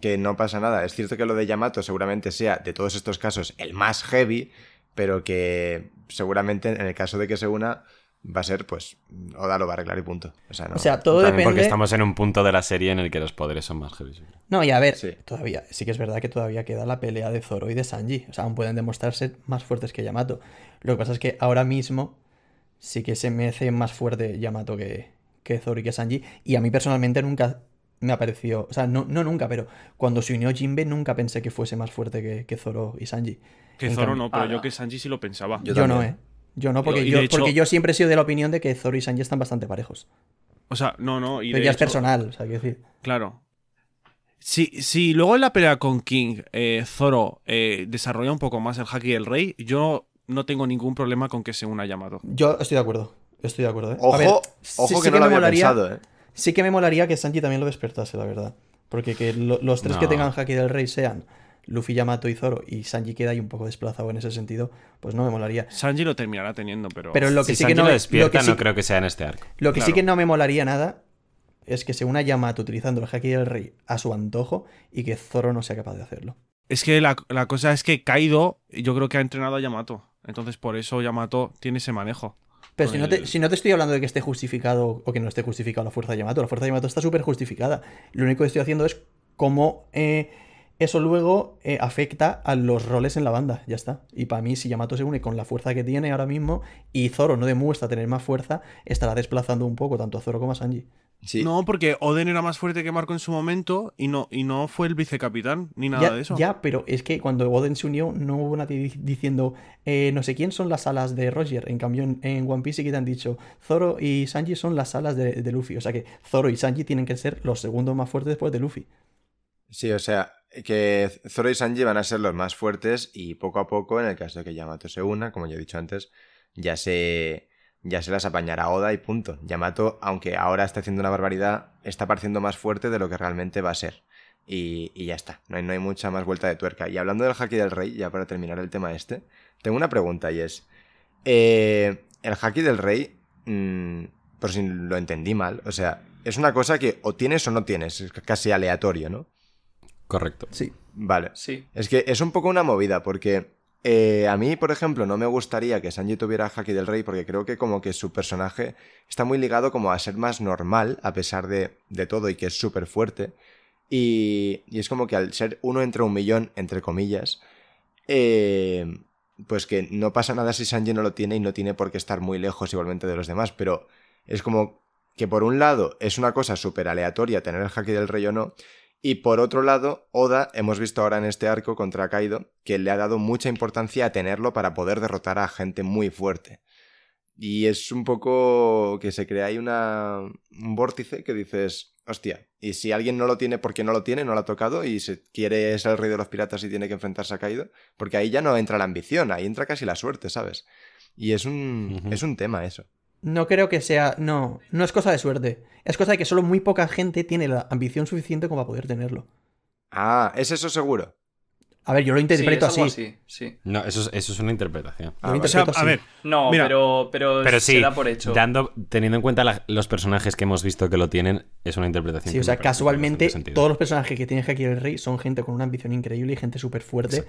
S4: que no pasa nada. Es cierto que lo de Yamato seguramente sea, de todos estos casos, el más heavy, pero que seguramente en el caso de que se una, va a ser, pues, Oda lo va a arreglar y punto. O sea, no.
S3: O sea, todo
S2: También
S3: depende.
S2: porque estamos en un punto de la serie en el que los poderes son más heavy.
S3: No, y a ver,
S4: Sí.
S3: todavía, sí que es verdad que todavía queda la pelea de Zoro y de Sanji. O sea, aún pueden demostrarse más fuertes que Yamato. Lo que pasa es que ahora mismo sí que se me hace más fuerte Yamato que, que Zoro y que Sanji. Y a mí personalmente nunca me ha parecido. O sea, no, no nunca, pero cuando se unió Jinbe nunca pensé que fuese más fuerte que, que Zoro y Sanji.
S5: Que
S3: En
S5: Zoro
S3: cambio-
S5: no, pero
S6: Ah,
S5: yo que Sanji sí lo pensaba.
S4: Yo
S3: Yo, no. ¿eh? Yo no, porque, yo,
S5: hecho-
S3: porque yo siempre he sido de la opinión de que Zoro y Sanji están bastante parejos.
S5: O sea, no, no. Y
S3: Pero ya es personal, o sea, quiero decir.
S5: Claro. Si, si luego en la pelea con King, eh, Zoro eh, desarrolla un poco más el Haki del Rey, yo no tengo ningún problema con que se una Yamato.
S3: Yo estoy de acuerdo. Estoy de acuerdo, ¿eh?
S4: Ojo,
S3: A ver,
S4: ojo
S3: sí-
S4: que
S3: sí
S4: no lo
S3: me
S4: había
S3: molaría-
S4: pensado, ¿eh?
S3: Sí que me molaría que Sanji también lo despertase, la verdad. Porque que lo- los tres que tengan Haki del Rey sean Luffy, Yamato y Zoro, y Sanji queda ahí un poco desplazado en ese sentido, pues no me molaría.
S5: Sanji lo terminará teniendo, pero.
S3: Pero lo que
S2: si
S3: sí
S2: Sanji
S3: que no
S2: lo
S3: me-
S2: despierta,
S3: lo que sí-
S2: no creo que sea en este arco.
S3: Lo que sí que no me molaría nada es que se una Yamato utilizando el Haki del Rey a su antojo y que Zoro no sea capaz de hacerlo.
S5: Es que la, la cosa es que Kaido, yo creo que ha entrenado a Yamato. Entonces, por eso Yamato tiene ese manejo.
S3: Pero si no, te,
S5: el-
S3: si no te estoy hablando de que esté justificado o que no esté justificado la fuerza de Yamato, la fuerza de Yamato está súper justificada. Lo único que estoy haciendo es cómo eh, eso luego eh, afecta a los roles en la banda. Ya está. Y para mí, si Yamato se une con la fuerza que tiene ahora mismo y Zoro no demuestra tener más fuerza, estará desplazando un poco tanto a Zoro como a Sanji.
S4: Sí.
S5: No, porque Oden era más fuerte que Marco en su momento y no, y no fue el vicecapitán ni nada
S3: ya,
S5: de eso.
S3: ya, pero es que cuando Oden se unió no hubo nadie di- diciendo eh, no sé quién son las alas de Roger. En cambio, en, en One Piece sí que te han dicho Zoro y Sanji son las alas de, de Luffy. O sea que Zoro y Sanji tienen que ser los segundos más fuertes después de Luffy.
S4: Sí, o sea, que Zoro y Sanji van a ser los más fuertes y poco a poco, en el caso de que Yamato se una, como ya he dicho antes, ya se, ya se las apañará Oda y punto. Yamato, aunque ahora está haciendo una barbaridad, está pareciendo más fuerte de lo que realmente va a ser. Y, y ya está, no hay, no hay mucha más vuelta de tuerca. Y hablando del Haki del Rey, ya para terminar el tema este, tengo una pregunta y es, eh, el Haki del Rey, mm, por si lo entendí mal, o sea, es una cosa que o tienes o no tienes, es casi aleatorio, ¿no?
S2: Correcto.
S3: Sí.
S4: Vale.
S6: Sí.
S4: Es que es un poco una movida, porque eh, a mí, por ejemplo, no me gustaría que Sanji tuviera Haki del Rey, porque creo que como que su personaje está muy ligado como a ser más normal, a pesar de, de todo, y que es súper fuerte. Y, y es como que al ser uno entre un millón, entre comillas, eh, pues que no pasa nada si Sanji no lo tiene y no tiene por qué estar muy lejos igualmente de los demás, pero es como que por un lado es una cosa súper aleatoria tener el Haki del Rey o no, y por otro lado, Oda, hemos visto ahora en este arco contra Kaido, que le ha dado mucha importancia a tenerlo para poder derrotar a gente muy fuerte. Y es un poco que se crea ahí una, un vórtice que dices, hostia, y si alguien no lo tiene porque no lo tiene, no lo ha tocado, y se quiere ser el rey de los piratas y tiene que enfrentarse a Kaido, porque ahí ya no entra la ambición, ahí entra casi la suerte, ¿sabes? Y es un, es un tema eso.
S3: No creo que sea. No, no es cosa de suerte. Es cosa de que solo muy poca gente tiene la ambición suficiente como para poder tenerlo.
S4: Ah, es eso seguro.
S3: A ver, yo lo
S6: Sí,
S3: interpreto
S6: es
S3: así.
S6: así, sí.
S2: No, eso es, eso es una interpretación.
S4: Ah,
S3: Lo
S4: vale.
S5: O sea, a ver,
S6: No,
S5: Mira,
S6: pero, pero,
S2: Pero sí,
S6: se da por hecho.
S2: dando, teniendo en cuenta la- los personajes que hemos visto que lo tienen, es una interpretación.
S3: Sí,
S2: que
S3: o sea,
S2: tiene
S3: casualmente todos los personajes que tienen Haki del Rey son gente con una ambición increíble y gente súper fuerte.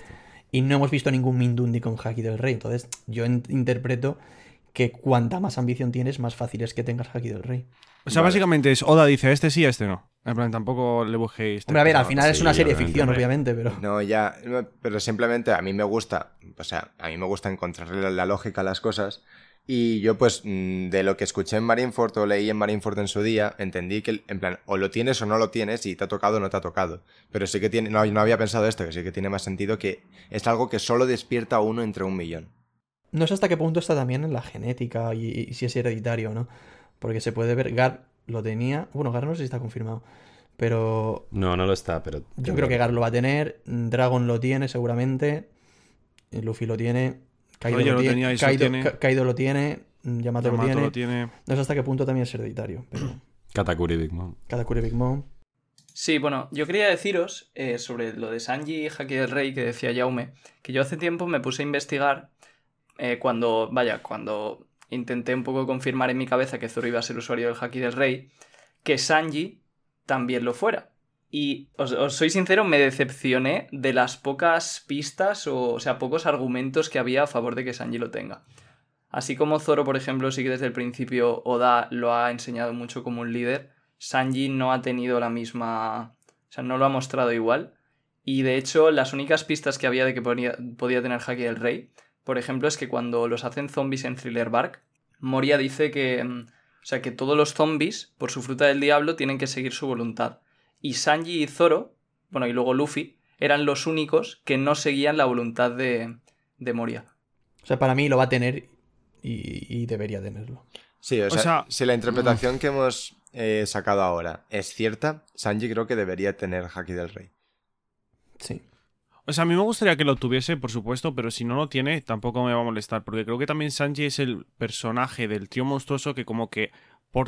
S3: Y no hemos visto ningún Mindundi con Haki del Rey. Entonces, yo interpreto que cuanta más ambición tienes, más fácil es que tengas Haki del Rey.
S5: o sea,
S4: Vale.
S5: básicamente es Oda dice este sí, este no. En plan, tampoco le busquéis.
S3: Hombre, a ver, al
S5: no,
S3: final es una serie de ficción, obviamente, pero.
S4: No, ya, pero simplemente a mí me gusta, o sea, a mí me gusta encontrarle la, la lógica a las cosas. Y yo, pues, mm, de lo que escuché en Marineford o leí en Marineford en su día, entendí que, en plan, o lo tienes o no lo tienes, y te ha tocado o no te ha tocado. Pero sí que tiene, no, no había pensado esto, que sí que tiene más sentido que es algo que solo despierta a uno entre un millón.
S3: No sé hasta qué punto está también en la genética y, y si es hereditario o no. Porque se puede ver, Gar lo tenía. Bueno, Gar no sé si está confirmado. Pero
S2: No, no lo está, pero.
S3: yo creo que Gar lo va a tener. Dragon lo tiene seguramente. Luffy lo tiene. Kaido lo,
S5: lo
S3: tiene.
S5: tenía,
S3: Kaido,
S5: tiene.
S3: Ka- Kaido lo tiene. Yamato, lo tiene.
S5: lo tiene.
S3: No sé hasta qué punto también es hereditario. Pero
S2: Katakuri Big Mom.
S3: Katakuri Big Mom.
S6: Sí, bueno, yo quería deciros eh, sobre lo de Sanji y Haki del Rey que decía Jaume, que yo hace tiempo me puse a investigar eh, cuando, vaya, cuando intenté un poco confirmar en mi cabeza que Zoro iba a ser usuario del Haki del Rey, que Sanji también lo fuera. Y os, soy sincero, me decepcioné de las pocas pistas o, o sea, pocos argumentos que había a favor de que Sanji lo tenga. Así como Zoro, por ejemplo, sí que desde el principio Oda lo ha enseñado mucho como un líder, Sanji no ha tenido la misma... O sea, no lo ha mostrado igual. Y de hecho, las únicas pistas que había de que podía, podía tener Haki del Rey, por ejemplo, es que cuando los hacen zombies en Thriller Bark, Moria dice que... mm, O sea, que todos los zombies, por su fruta del diablo, tienen que seguir su voluntad. Y Sanji y Zoro, bueno, y luego Luffy, eran los únicos que no seguían la voluntad de, de Moria.
S3: O sea, para mí lo va a tener y, y debería tenerlo.
S4: Sí, o
S5: O
S4: sea,
S5: sea,
S4: si la interpretación que hemos eh, sacado ahora es cierta, Sanji creo que debería tener Haki del Rey.
S3: Sí.
S5: O sea, a mí me gustaría que lo tuviese, por supuesto, pero si no lo tiene, tampoco me va a molestar, porque creo que también Sanji es el personaje del trío monstruoso que como que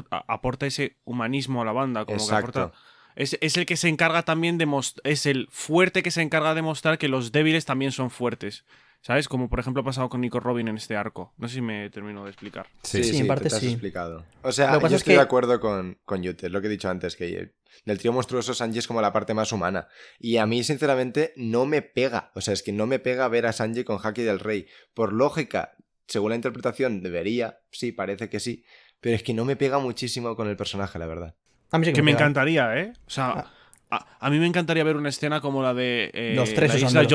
S5: aporta ese humanismo a la banda, como que aporta... Es, es el que se encarga también de mostrar... Es el fuerte que se encarga de mostrar que los débiles también son fuertes. ¿Sabes? Como por ejemplo ha pasado con Nico Robin en este arco. No sé si me termino de explicar.
S2: Sí,
S3: Sí, en parte
S4: te has
S3: sí.
S4: explicado. O sea,
S3: Lo que
S4: yo
S3: pasa es
S4: estoy
S3: que-
S4: de acuerdo con, con Yute, es lo que he dicho antes, que del trío monstruoso Sanji es como la parte más humana. Y a mí, sinceramente, no me pega. O sea, es que no me pega ver a Sanji con Haki del Rey. Por lógica, según la interpretación, debería, sí, parece que sí. Pero es que no me pega muchísimo con el personaje, la verdad.
S3: A mí sí que,
S5: Que me encantaría, ¿eh? O sea,
S3: Ah.
S5: a, a mí me encantaría ver una escena como la de. eh,
S3: Los tres
S5: la isla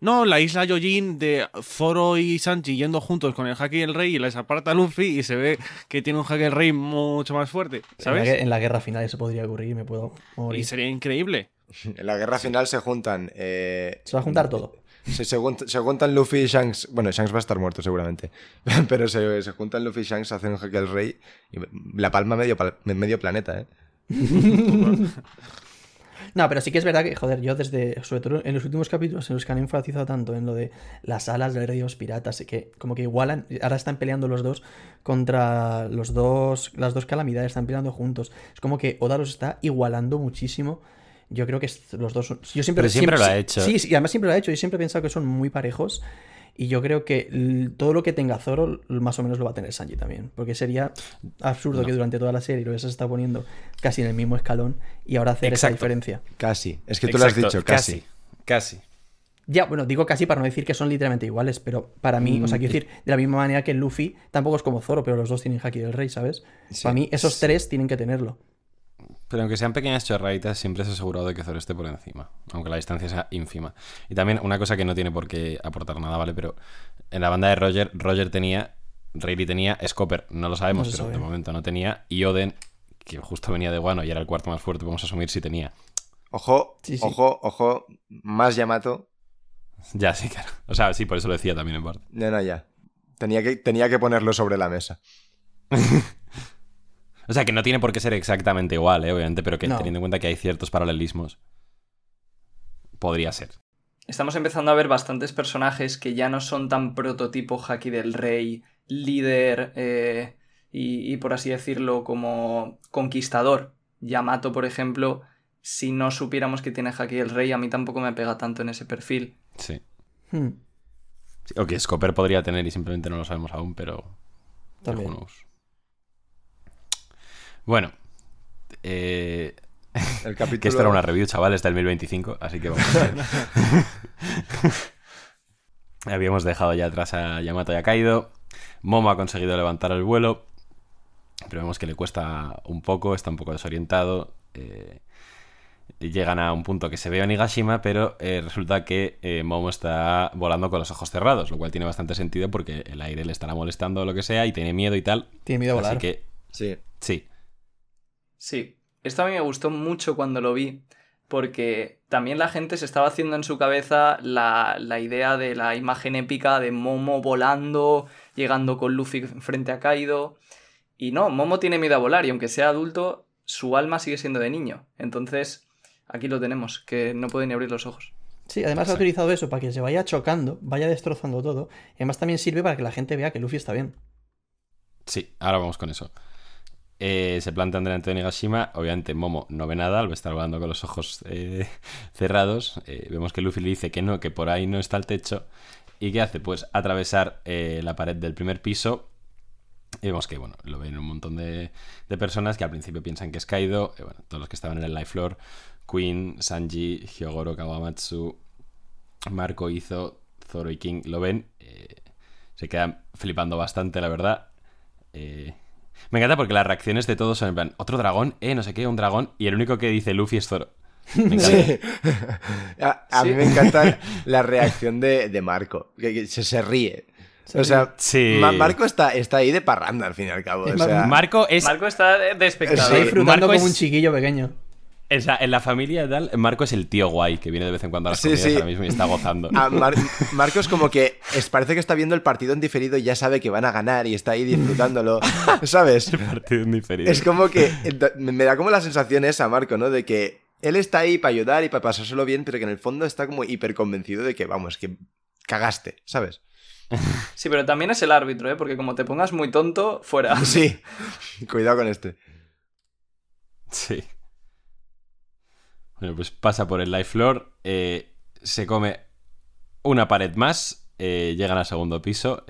S5: No, la isla Yojin de Zoro y Sanji yendo juntos con el Haki del Rey y les aparta Luffy y se ve que tiene un Haki del Rey mucho más fuerte,
S3: En la,
S5: ¿sabes?
S3: en la guerra final eso podría ocurrir, me puedo
S5: Y
S3: morir.
S5: sería increíble.
S4: En la guerra final se juntan. eh,
S3: Se va a juntar todo.
S4: Se, se jun- se juntan Luffy y Shanks. Bueno, Shanks va a estar muerto seguramente. Pero se, se juntan Luffy y Shanks, hacen un jaque al rey. Y la palma medio, medio planeta, ¿eh?
S3: No, pero sí que es verdad que, joder, yo desde, sobre todo en los últimos capítulos en los que han enfatizado tanto en lo de las alas de los piratas, que como que igualan, ahora están peleando los dos contra los dos, las dos calamidades, están peleando juntos. Es como que Oda los está igualando muchísimo. Yo creo que los dos son- Yo siempre,
S2: Pero siempre lo ha hecho.
S3: Sí, sí, y además siempre lo ha hecho. Yo siempre he pensado que son muy parejos. Y yo creo que todo lo que tenga Zoro, más o menos lo va a tener Sanji también. Porque sería absurdo que durante toda la serie lo hubiese estado poniendo casi en el mismo escalón y ahora hacer esa diferencia.
S4: Casi. Es que tú lo has dicho, casi.
S2: Casi.
S3: Ya, bueno, digo casi para no decir que son literalmente iguales, pero para mí, o sea, quiero decir, de la misma manera que Luffy tampoco es como Zoro, pero los dos tienen Haki del Rey, ¿sabes?
S4: Sí,
S3: para mí, esos
S4: sí.
S3: tres tienen que tenerlo.
S2: Pero aunque sean pequeñas chorraditas, siempre es asegurado de que Zoro esté por encima, aunque la distancia sea ínfima. Y también una cosa que no tiene por qué aportar nada, ¿vale? Pero en la banda de Roger, Roger tenía, Rayleigh tenía, Scopper, no lo sabemos,
S3: No
S2: pero
S3: sabe.
S2: de momento no tenía, y Oden, que justo venía de Guano y era el cuarto más fuerte, podemos asumir si tenía.
S4: Ojo,
S3: Sí, sí.
S4: ojo, ojo. Más Yamato.
S2: Ya, sí, claro. O sea, sí, por eso lo decía también en parte.
S4: No, no, ya. Tenía que, tenía que ponerlo sobre la mesa.
S2: O sea, que no tiene por qué ser exactamente igual, ¿eh? obviamente, pero que
S3: No.
S2: teniendo en cuenta que hay ciertos paralelismos, podría ser.
S6: Estamos empezando a ver bastantes personajes que ya no son tan prototipo Haki del Rey, líder eh, y, y por así decirlo como conquistador. Yamato, por ejemplo, si no supiéramos que tiene Haki del Rey, a mí tampoco me pega tanto en ese perfil.
S2: Sí.
S3: Hmm,
S2: Sí, O que Scopper podría tener y simplemente no lo sabemos aún, pero.
S3: También.
S2: knows. Bueno. Eh,
S4: El capítulo.
S2: que esto era una review, chavales, del 1025, así que vamos a ver. Habíamos dejado ya atrás a Yamato y a Kaido. Momo ha conseguido levantar el vuelo. Pero vemos que le cuesta un poco, está un poco desorientado. eh, llegan a un punto que se ve a Nigashima, pero eh, resulta que eh, Momo está volando con los ojos cerrados, lo cual tiene bastante sentido porque el aire le estará molestando o lo que sea y tiene miedo y tal.
S3: Tiene miedo a volar.
S2: Así que
S4: Sí.
S2: sí,
S6: Sí, esto a mí me gustó mucho cuando lo vi, porque también la gente se estaba haciendo en su cabeza la, la idea de la imagen épica de Momo volando, llegando con Luffy frente a Kaido. Y no, Momo tiene miedo a volar y aunque sea adulto, su alma sigue siendo de niño. Entonces, aquí lo tenemos, que no puede ni abrir los ojos.
S3: Sí, además ha utilizado eso para que se vaya chocando, vaya destrozando todo. Y además también sirve para que la gente vea que Luffy está bien.
S2: Sí, ahora vamos con eso. Eh, se plantan delante de Nigashima. Obviamente, Momo no ve nada, al estar volando con los ojos eh, cerrados. Eh, vemos que Luffy le dice que no, que por ahí no está el techo. ¿Y qué hace? Pues atravesar la pared del primer piso. Y vemos que, bueno, lo ven un montón de, personas que al principio piensan que es Kaido. Bueno, todos los que estaban en el live floor. Queen, Sanji, Hyogoro, Kawamatsu, Marco, Izo, Zoro y King lo ven. se quedan flipando bastante, la verdad. Eh, me encanta porque las reacciones de todos son en plan, otro dragón, eh, no sé qué, un dragón, y el único que dice Luffy es Zoro. Me encanta.
S4: Sí. A, a
S6: Sí.
S4: mí me encanta la reacción de, de Marco, que, que se, se ríe. O sea,
S2: Sí.
S4: Ma- Marco está, está ahí de parranda al fin y al cabo. O sea,
S2: Marco es.
S6: Marco está de espectador.
S2: Marco
S3: como
S2: es-
S3: un chiquillo pequeño.
S2: O sea, en la familia y tal, Marco es el tío guay que viene de vez en cuando a las
S4: Sí,
S2: comidas
S4: sí.
S2: ahora mismo y está gozando.
S4: a Mar- Marco es como que es, parece que está viendo el partido en diferido y ya sabe que van a ganar y está ahí disfrutándolo. ¿Sabes?
S2: Partido en diferido.
S4: Es como que me da como la sensación esa, Marco, ¿no? De que él está ahí para ayudar y para pasárselo bien, pero que en el fondo está como hiper convencido de que, vamos, que cagaste, ¿sabes?
S6: Sí, pero también es el árbitro, ¿eh? Porque como te pongas muy tonto, fuera.
S4: Sí. Cuidado con este.
S2: Sí. Bueno, pues pasa por el live floor, eh, se come una pared más, eh, llegan al segundo piso.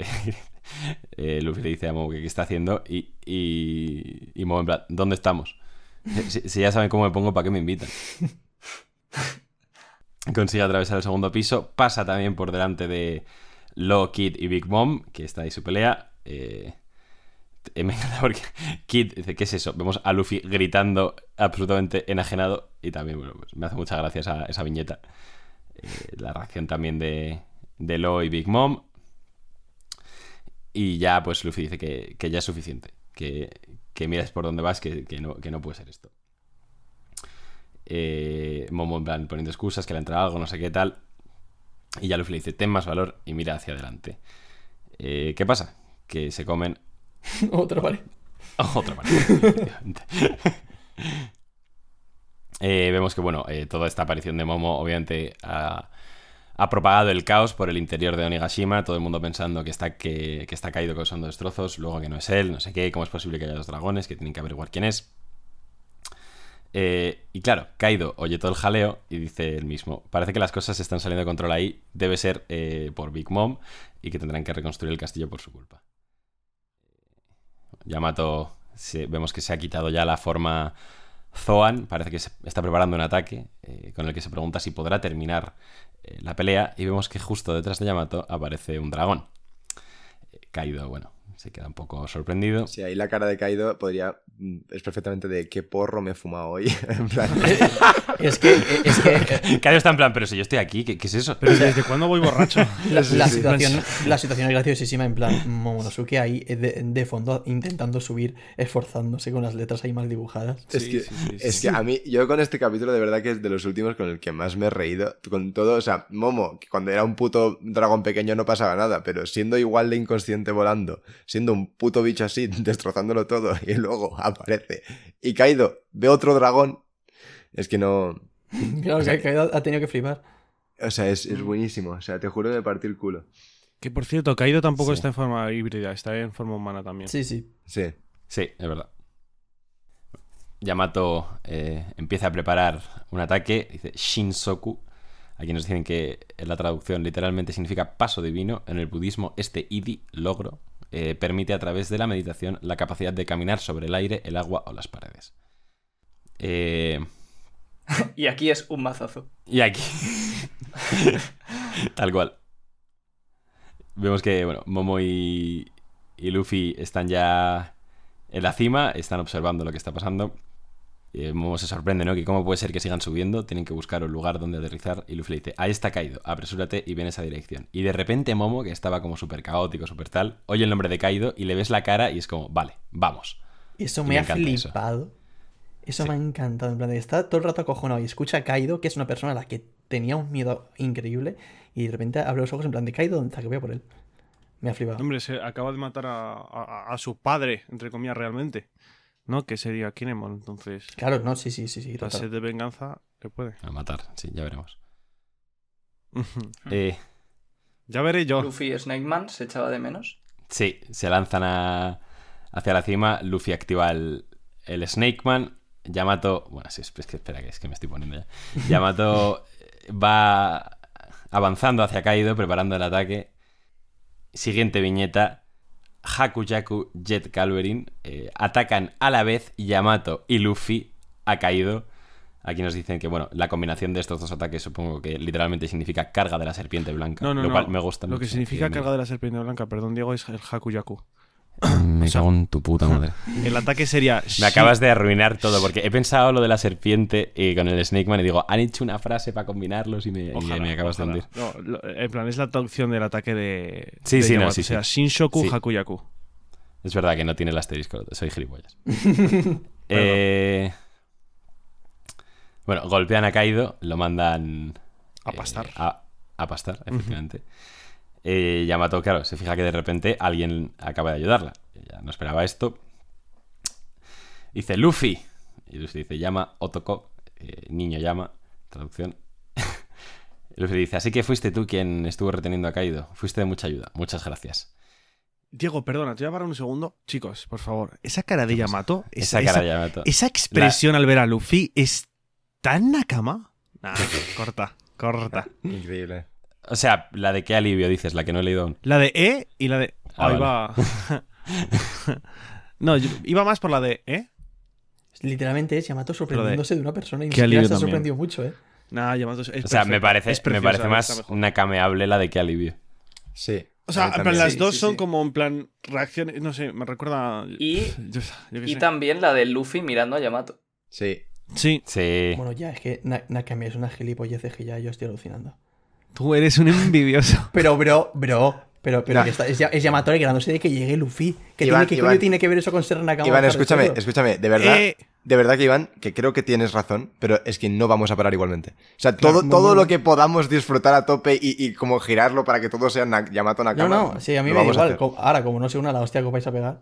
S2: eh, Luffy le dice a Momo que qué está haciendo y, y, y en plan, ¿dónde estamos? Si, si ya saben cómo me pongo, ¿para qué me invitan? Consigue atravesar el segundo piso, pasa también por delante de Law, Kid y Big Mom, que está ahí su pelea. Eh, me encanta porque Kid dice, ¿qué es eso? Vemos a Luffy gritando absolutamente enajenado y también, bueno, pues me hace mucha gracia esa, viñeta. Eh, la reacción también de, de Lo y Big Mom. Y ya, pues Luffy dice que, ya es suficiente, que, que mires por dónde vas, que, que no, que no puede ser esto. Eh, Momo en plan poniendo excusas, que le entra algo, no sé qué tal. Y ya Luffy le dice, ten más valor y mira hacia adelante. Eh, ¿Qué pasa? Que se comen
S3: Otro, vale.
S2: otra efectivamente. Eh, vemos que, bueno, eh, toda esta aparición de Momo, obviamente, ha, propagado el caos por el interior de Onigashima. Todo el mundo pensando que está, que, está caído causando destrozos, luego que no es él, no sé qué, cómo es posible que haya dos dragones, que tienen que averiguar quién es. Eh, y claro, Kaido oye todo el jaleo y dice él mismo: Parece que las cosas se están saliendo de control ahí, debe ser por Big Mom y que tendrán que reconstruir el castillo por su culpa. Yamato se- vemos que se ha quitado ya la forma Zoan, parece que se está preparando un ataque eh, con el que se pregunta si podrá terminar eh, la pelea y vemos que justo detrás de Yamato aparece un dragón. Eh, Kaido, bueno, se queda un poco sorprendido.
S4: Sí, ahí la cara de Kaido podría. mm, Es perfectamente de qué porro me he fumado hoy. en plan.
S3: Es que, es que eh,
S2: Kaido está en plan, pero si yo estoy aquí, ¿qué, qué es eso?
S5: Pero ¿desde cuándo voy borracho?
S3: la,
S4: Sí,
S3: la
S4: sí.
S3: situación, la situación es graciosísima, en plan, Momonosuke ahí eh, de, de fondo intentando subir, esforzándose con las letras ahí mal dibujadas.
S4: Es que,
S5: sí, sí,
S4: es
S5: sí.
S4: que a mí, yo con este capítulo de verdad que es de los últimos con el que más me he reído. Con todo, o sea, Momo, que cuando era un puto dragón pequeño no pasaba nada, pero siendo igual de inconsciente volando, siendo un puto bicho así, destrozándolo todo, y luego aparece. Y Kaido ve otro dragón. Es que no.
S3: Claro, que Kaido ha tenido que flipar.
S4: O sea, es, es buenísimo. O sea, te juro me partí el culo.
S5: Que por cierto, Kaido tampoco
S2: Sí.
S5: está en forma híbrida, está en forma humana también.
S3: Sí, sí.
S4: Sí.
S2: Sí, es verdad. Yamato eh, empieza a preparar un ataque, dice Shinsoku. Aquí nos dicen que en la traducción literalmente significa paso divino. En el budismo, este idi, logro, eh, permite a través de la meditación la capacidad de caminar sobre el aire, el agua o las paredes. Eh,
S6: Y aquí es un mazazo.
S2: y aquí. Tal cual. Vemos que, bueno, Momo y, y Luffy están ya en la cima, están observando lo que está pasando. Eh, Momo se sorprende, ¿no? Que cómo puede ser que sigan subiendo, tienen que buscar un lugar donde aterrizar. Y Luffy le dice, ahí está Kaido, apresúrate y ve en esa dirección. Y de repente Momo, que estaba como súper caótico, súper tal, oye el nombre de Kaido y le ves la cara y es como, vale, vamos.
S3: Eso me,
S2: me
S3: ha
S2: eso.
S3: flipado. Eso,
S2: Sí.
S3: me ha encantado. En plan, de está todo el rato acojonado y escucha a Kaido, que es una persona a la que tenía un miedo increíble, y de repente abre los ojos en plan de Kaido, ¿dónde está? Que voy a por él. Me ha flipado.
S5: Hombre, se acaba de matar a, a- a su padre, entre comillas, realmente. ¿No? Que sería Kinemon, entonces.
S3: Claro, no, sí, sí, sí, sí.
S5: La sed de venganza le puede.
S2: A matar, sí, ya veremos. Eh,
S5: ya veré yo.
S6: Luffy y Snake Man se echaba de menos.
S2: sí, se lanzan a- hacia la cima. Luffy activa el, el Snake Man. Yamato. Bueno, sí, es es que espera, que es que me estoy poniendo ya. Yamato va avanzando hacia Kaido, preparando el ataque. Siguiente viñeta. Hakuyaku Jet Calverin eh, atacan a la vez Yamato y Luffy a Kaido. Aquí nos dicen que, bueno, la combinación de estos dos ataques supongo que literalmente significa carga de la serpiente blanca.
S5: No, no,
S2: lo
S5: no.
S2: cual me gusta
S5: Lo que significa carga de la serpiente blanca, perdón, Diego, es el Hakuyaku.
S2: Me cago en tu puta madre.
S5: El ataque sería.
S2: Me acabas de arruinar todo porque he pensado lo de la serpiente y con el Snake Man y digo, han hecho una frase para combinarlos y me, y
S5: Ojalá,
S2: me acabas
S5: ojalá.
S2: de hundir.
S5: No, en plan, es la traducción del ataque de.
S2: Sí,
S5: de
S2: sí, no,
S5: Yamato,
S2: sí,
S5: O sea,
S2: sí.
S5: Shinshoku
S2: Sí.
S5: Hakuyaku.
S2: Es verdad que no tiene el asterisco, soy gilipollas. Eh, Bueno, golpean a Kaido, lo mandan
S5: A
S2: eh,
S5: pastar.
S2: a, a pastar, efectivamente. Eh, Yamato, claro, se fija que de repente alguien acaba de ayudarla. Ella no esperaba esto. Dice Luffy. Y Luffy dice llama Otoko. eh, niño llama. Traducción. Luffy dice, así que fuiste tú quien estuvo reteniendo a Kaido. Fuiste de mucha ayuda. Muchas gracias.
S5: Diego, perdona, te voy a parar un segundo. Chicos, por favor, esa cara de Yamato,
S2: Esa,
S5: esa,
S2: cara de Yamato.
S5: esa expresión al ver a Luffy es tan Nakama. Nah, corta, corta.
S4: Increíble.
S2: O sea, la de qué alivio dices, la que no he leído aún.
S5: La de E y la de.
S2: Ah,
S5: Ahí
S2: vale.
S5: va. no, yo iba más por la de E.
S3: Literalmente es Yamato sorprendiéndose de una persona y ni siquiera se ha sorprendido mucho, ¿eh?
S5: Nah, Yamato es, es
S2: O sea, me parece,
S5: es
S2: me parece más
S5: mejor.
S2: nacameable la de qué alivio.
S4: Sí.
S5: O sea, en plan, las
S6: Sí,
S5: dos
S6: sí,
S5: son
S6: sí.
S5: como en plan reacciones. No sé, me recuerda.
S6: Y,
S5: Yo, yo qué
S6: y
S5: sé.
S6: también la de Luffy mirando a Yamato.
S4: Sí.
S5: Sí,
S2: Sí.
S3: Bueno, ya, es que Na- Nakami es una gilipollez que ya yo estoy alucinando.
S5: Tú eres un envidioso.
S3: Pero, bro, bro, pero, pero
S4: Nah.
S3: que está- es, es Yamato alegrándose de que llegue Luffy. ¿Qué,
S4: Iván,
S3: tiene, ¿qué
S4: Iván.
S3: coño tiene que ver eso con ser Nakama?
S4: Iván, escúchame, escúchame. De verdad,
S5: Eh,
S4: de verdad que Iván, que creo que tienes razón, pero es que no vamos a parar igualmente. O sea, todo,
S3: no,
S4: todo
S3: no,
S4: lo
S3: no.
S4: que podamos disfrutar a tope y, y como girarlo para que todo sea na- Yamato
S3: No,
S4: Nakama.
S3: no, sí, a mí me da
S4: vamos a
S3: igual. Ahora, como no sé una la hostia que os vais a pegar.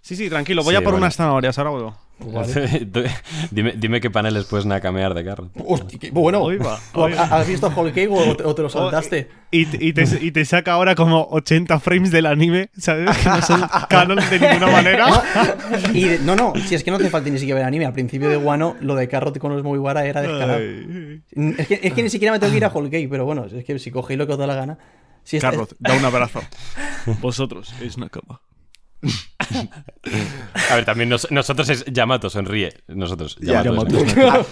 S5: Sí, sí, tranquilo. Voy
S2: Sí,
S5: a por
S2: bueno.
S5: unas zanahorias, ahora vuelvo.
S3: vale.
S2: Dime, dime qué paneles puedes nacamear de carro.
S3: Hostia, qué- bueno,
S5: Ahí va,
S3: ¿tú
S5: ahí va.
S3: ¿has visto Whole Cake o te, o te lo saltaste?
S5: Y, y te, y te saca ahora como 80 frames del anime, ¿sabes? Que no son canon de ninguna manera.
S3: Y de- no, no, si es que no hace falta ni siquiera ver anime. Al principio de Wano, lo de Carrot con los Mugiwara era descarado. Es que, es que ni siquiera me tengo que ir a Whole Cake, pero bueno, es que si cogéis lo que os da la gana. Si está-
S5: Carlos, da un abrazo. Vosotros, es Nakama.
S2: A ver, también nos- nosotros es Yamato, sonríe. Nosotros,
S4: Ya,
S2: Yamato.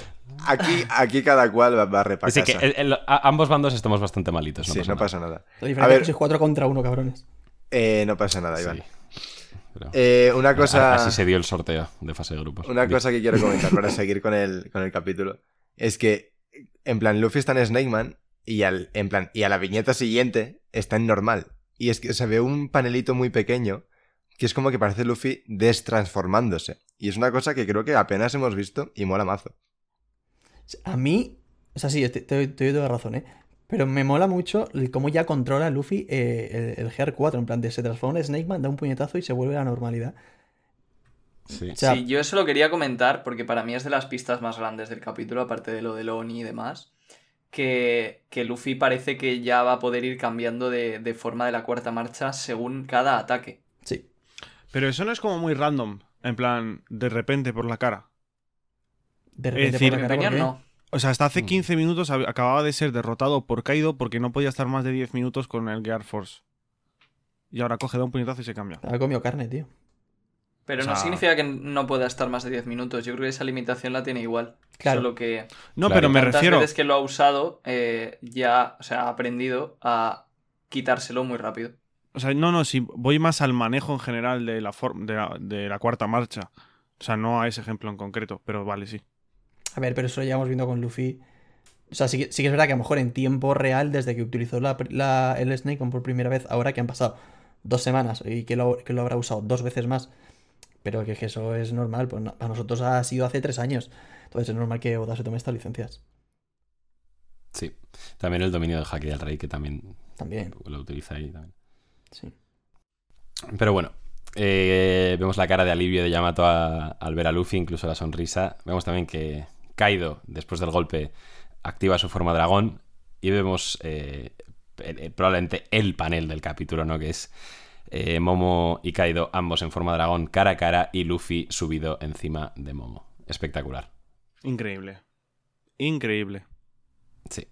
S4: Aquí, aquí cada cual va, va a repasar.
S2: Así que el- el- a- ambos bandos estamos bastante malitos. No
S4: sí,
S2: pasa
S4: no
S2: nada.
S4: pasa nada.
S3: La
S4: A ver,
S3: es que sois 4 contra 1, cabrones.
S4: eh, no pasa nada, Iván.
S2: Sí. Pero-
S4: Eh, una cosa.
S2: Así se dio el sorteo de fase de grupos.
S4: Una cosa que quiero comentar para seguir con el, con el capítulo es que, en plan, Luffy está en Snake Man y, al, en plan, y a la viñeta siguiente está en normal. Y es que se ve un panelito muy pequeño que es como que parece Luffy destransformándose. Y es una cosa que creo que apenas hemos visto y mola mazo.
S3: A mí, o sea, sí, te, te, te doy toda razón, ¿eh? Pero me mola mucho el cómo ya controla Luffy eh, el, el GR4, en plan de se transforma en Snake Man, da un puñetazo y se vuelve a la normalidad.
S2: Sí.
S3: O sea,
S6: Sí, yo eso lo quería comentar porque para mí es de las pistas más grandes del capítulo, aparte de lo de Oni y demás. Que, que Luffy parece que ya va a poder ir cambiando de, de forma de la cuarta marcha según cada ataque.
S5: Pero eso no es como muy random. En plan, de repente por la cara.
S3: De repente
S5: decir,
S3: por la cara,
S6: opinión,
S3: ¿por qué?
S6: no.
S5: O sea, hasta hace
S2: Mm.
S5: 15 minutos hab- acababa de ser derrotado por Kaido porque no podía estar más de 10 minutos con el Gear Force. Y ahora coge, da un puñetazo y se cambia.
S3: Ha comido carne, tío.
S6: Pero
S5: O
S6: no significa que no pueda estar más de 10 minutos. Yo creo que esa limitación la tiene igual.
S3: Claro.
S6: Solo que
S5: No, pero me refiero.
S6: veces que lo ha usado, eh, ya o sea, ha aprendido a quitárselo muy rápido.
S5: O sea, no, no, si voy más al manejo en general de la, de la, de la cuarta marcha. O sea, no a ese ejemplo en concreto, pero vale, sí.
S3: A ver, pero eso ya hemos viendo con Luffy. O sea, sí, que- sí que es verdad que a lo mejor en tiempo real, desde que utilizó la, la- el Snake por primera vez, ahora que han pasado dos semanas y que lo, que lo habrá usado dos veces más, pero que, que eso es normal, pues no- para nosotros ha sido hace tres años. Entonces es normal que Oda se tome estas licencias.
S2: Sí. También el dominio del Haki del Rey, que también
S3: También,
S2: lo utiliza ahí. También.
S3: Sí.
S2: Pero bueno, eh, vemos la cara de alivio de Yamato a- al ver a Luffy, incluso la sonrisa. Vemos también que Kaido, después del golpe, activa su forma dragón. Y vemos eh, eh, probablemente el panel del capítulo, ¿no? Que es eh, Momo y Kaido, ambos en forma dragón, cara a cara, y Luffy subido encima de Momo. Espectacular.
S5: Increíble. Increíble.
S2: Sí.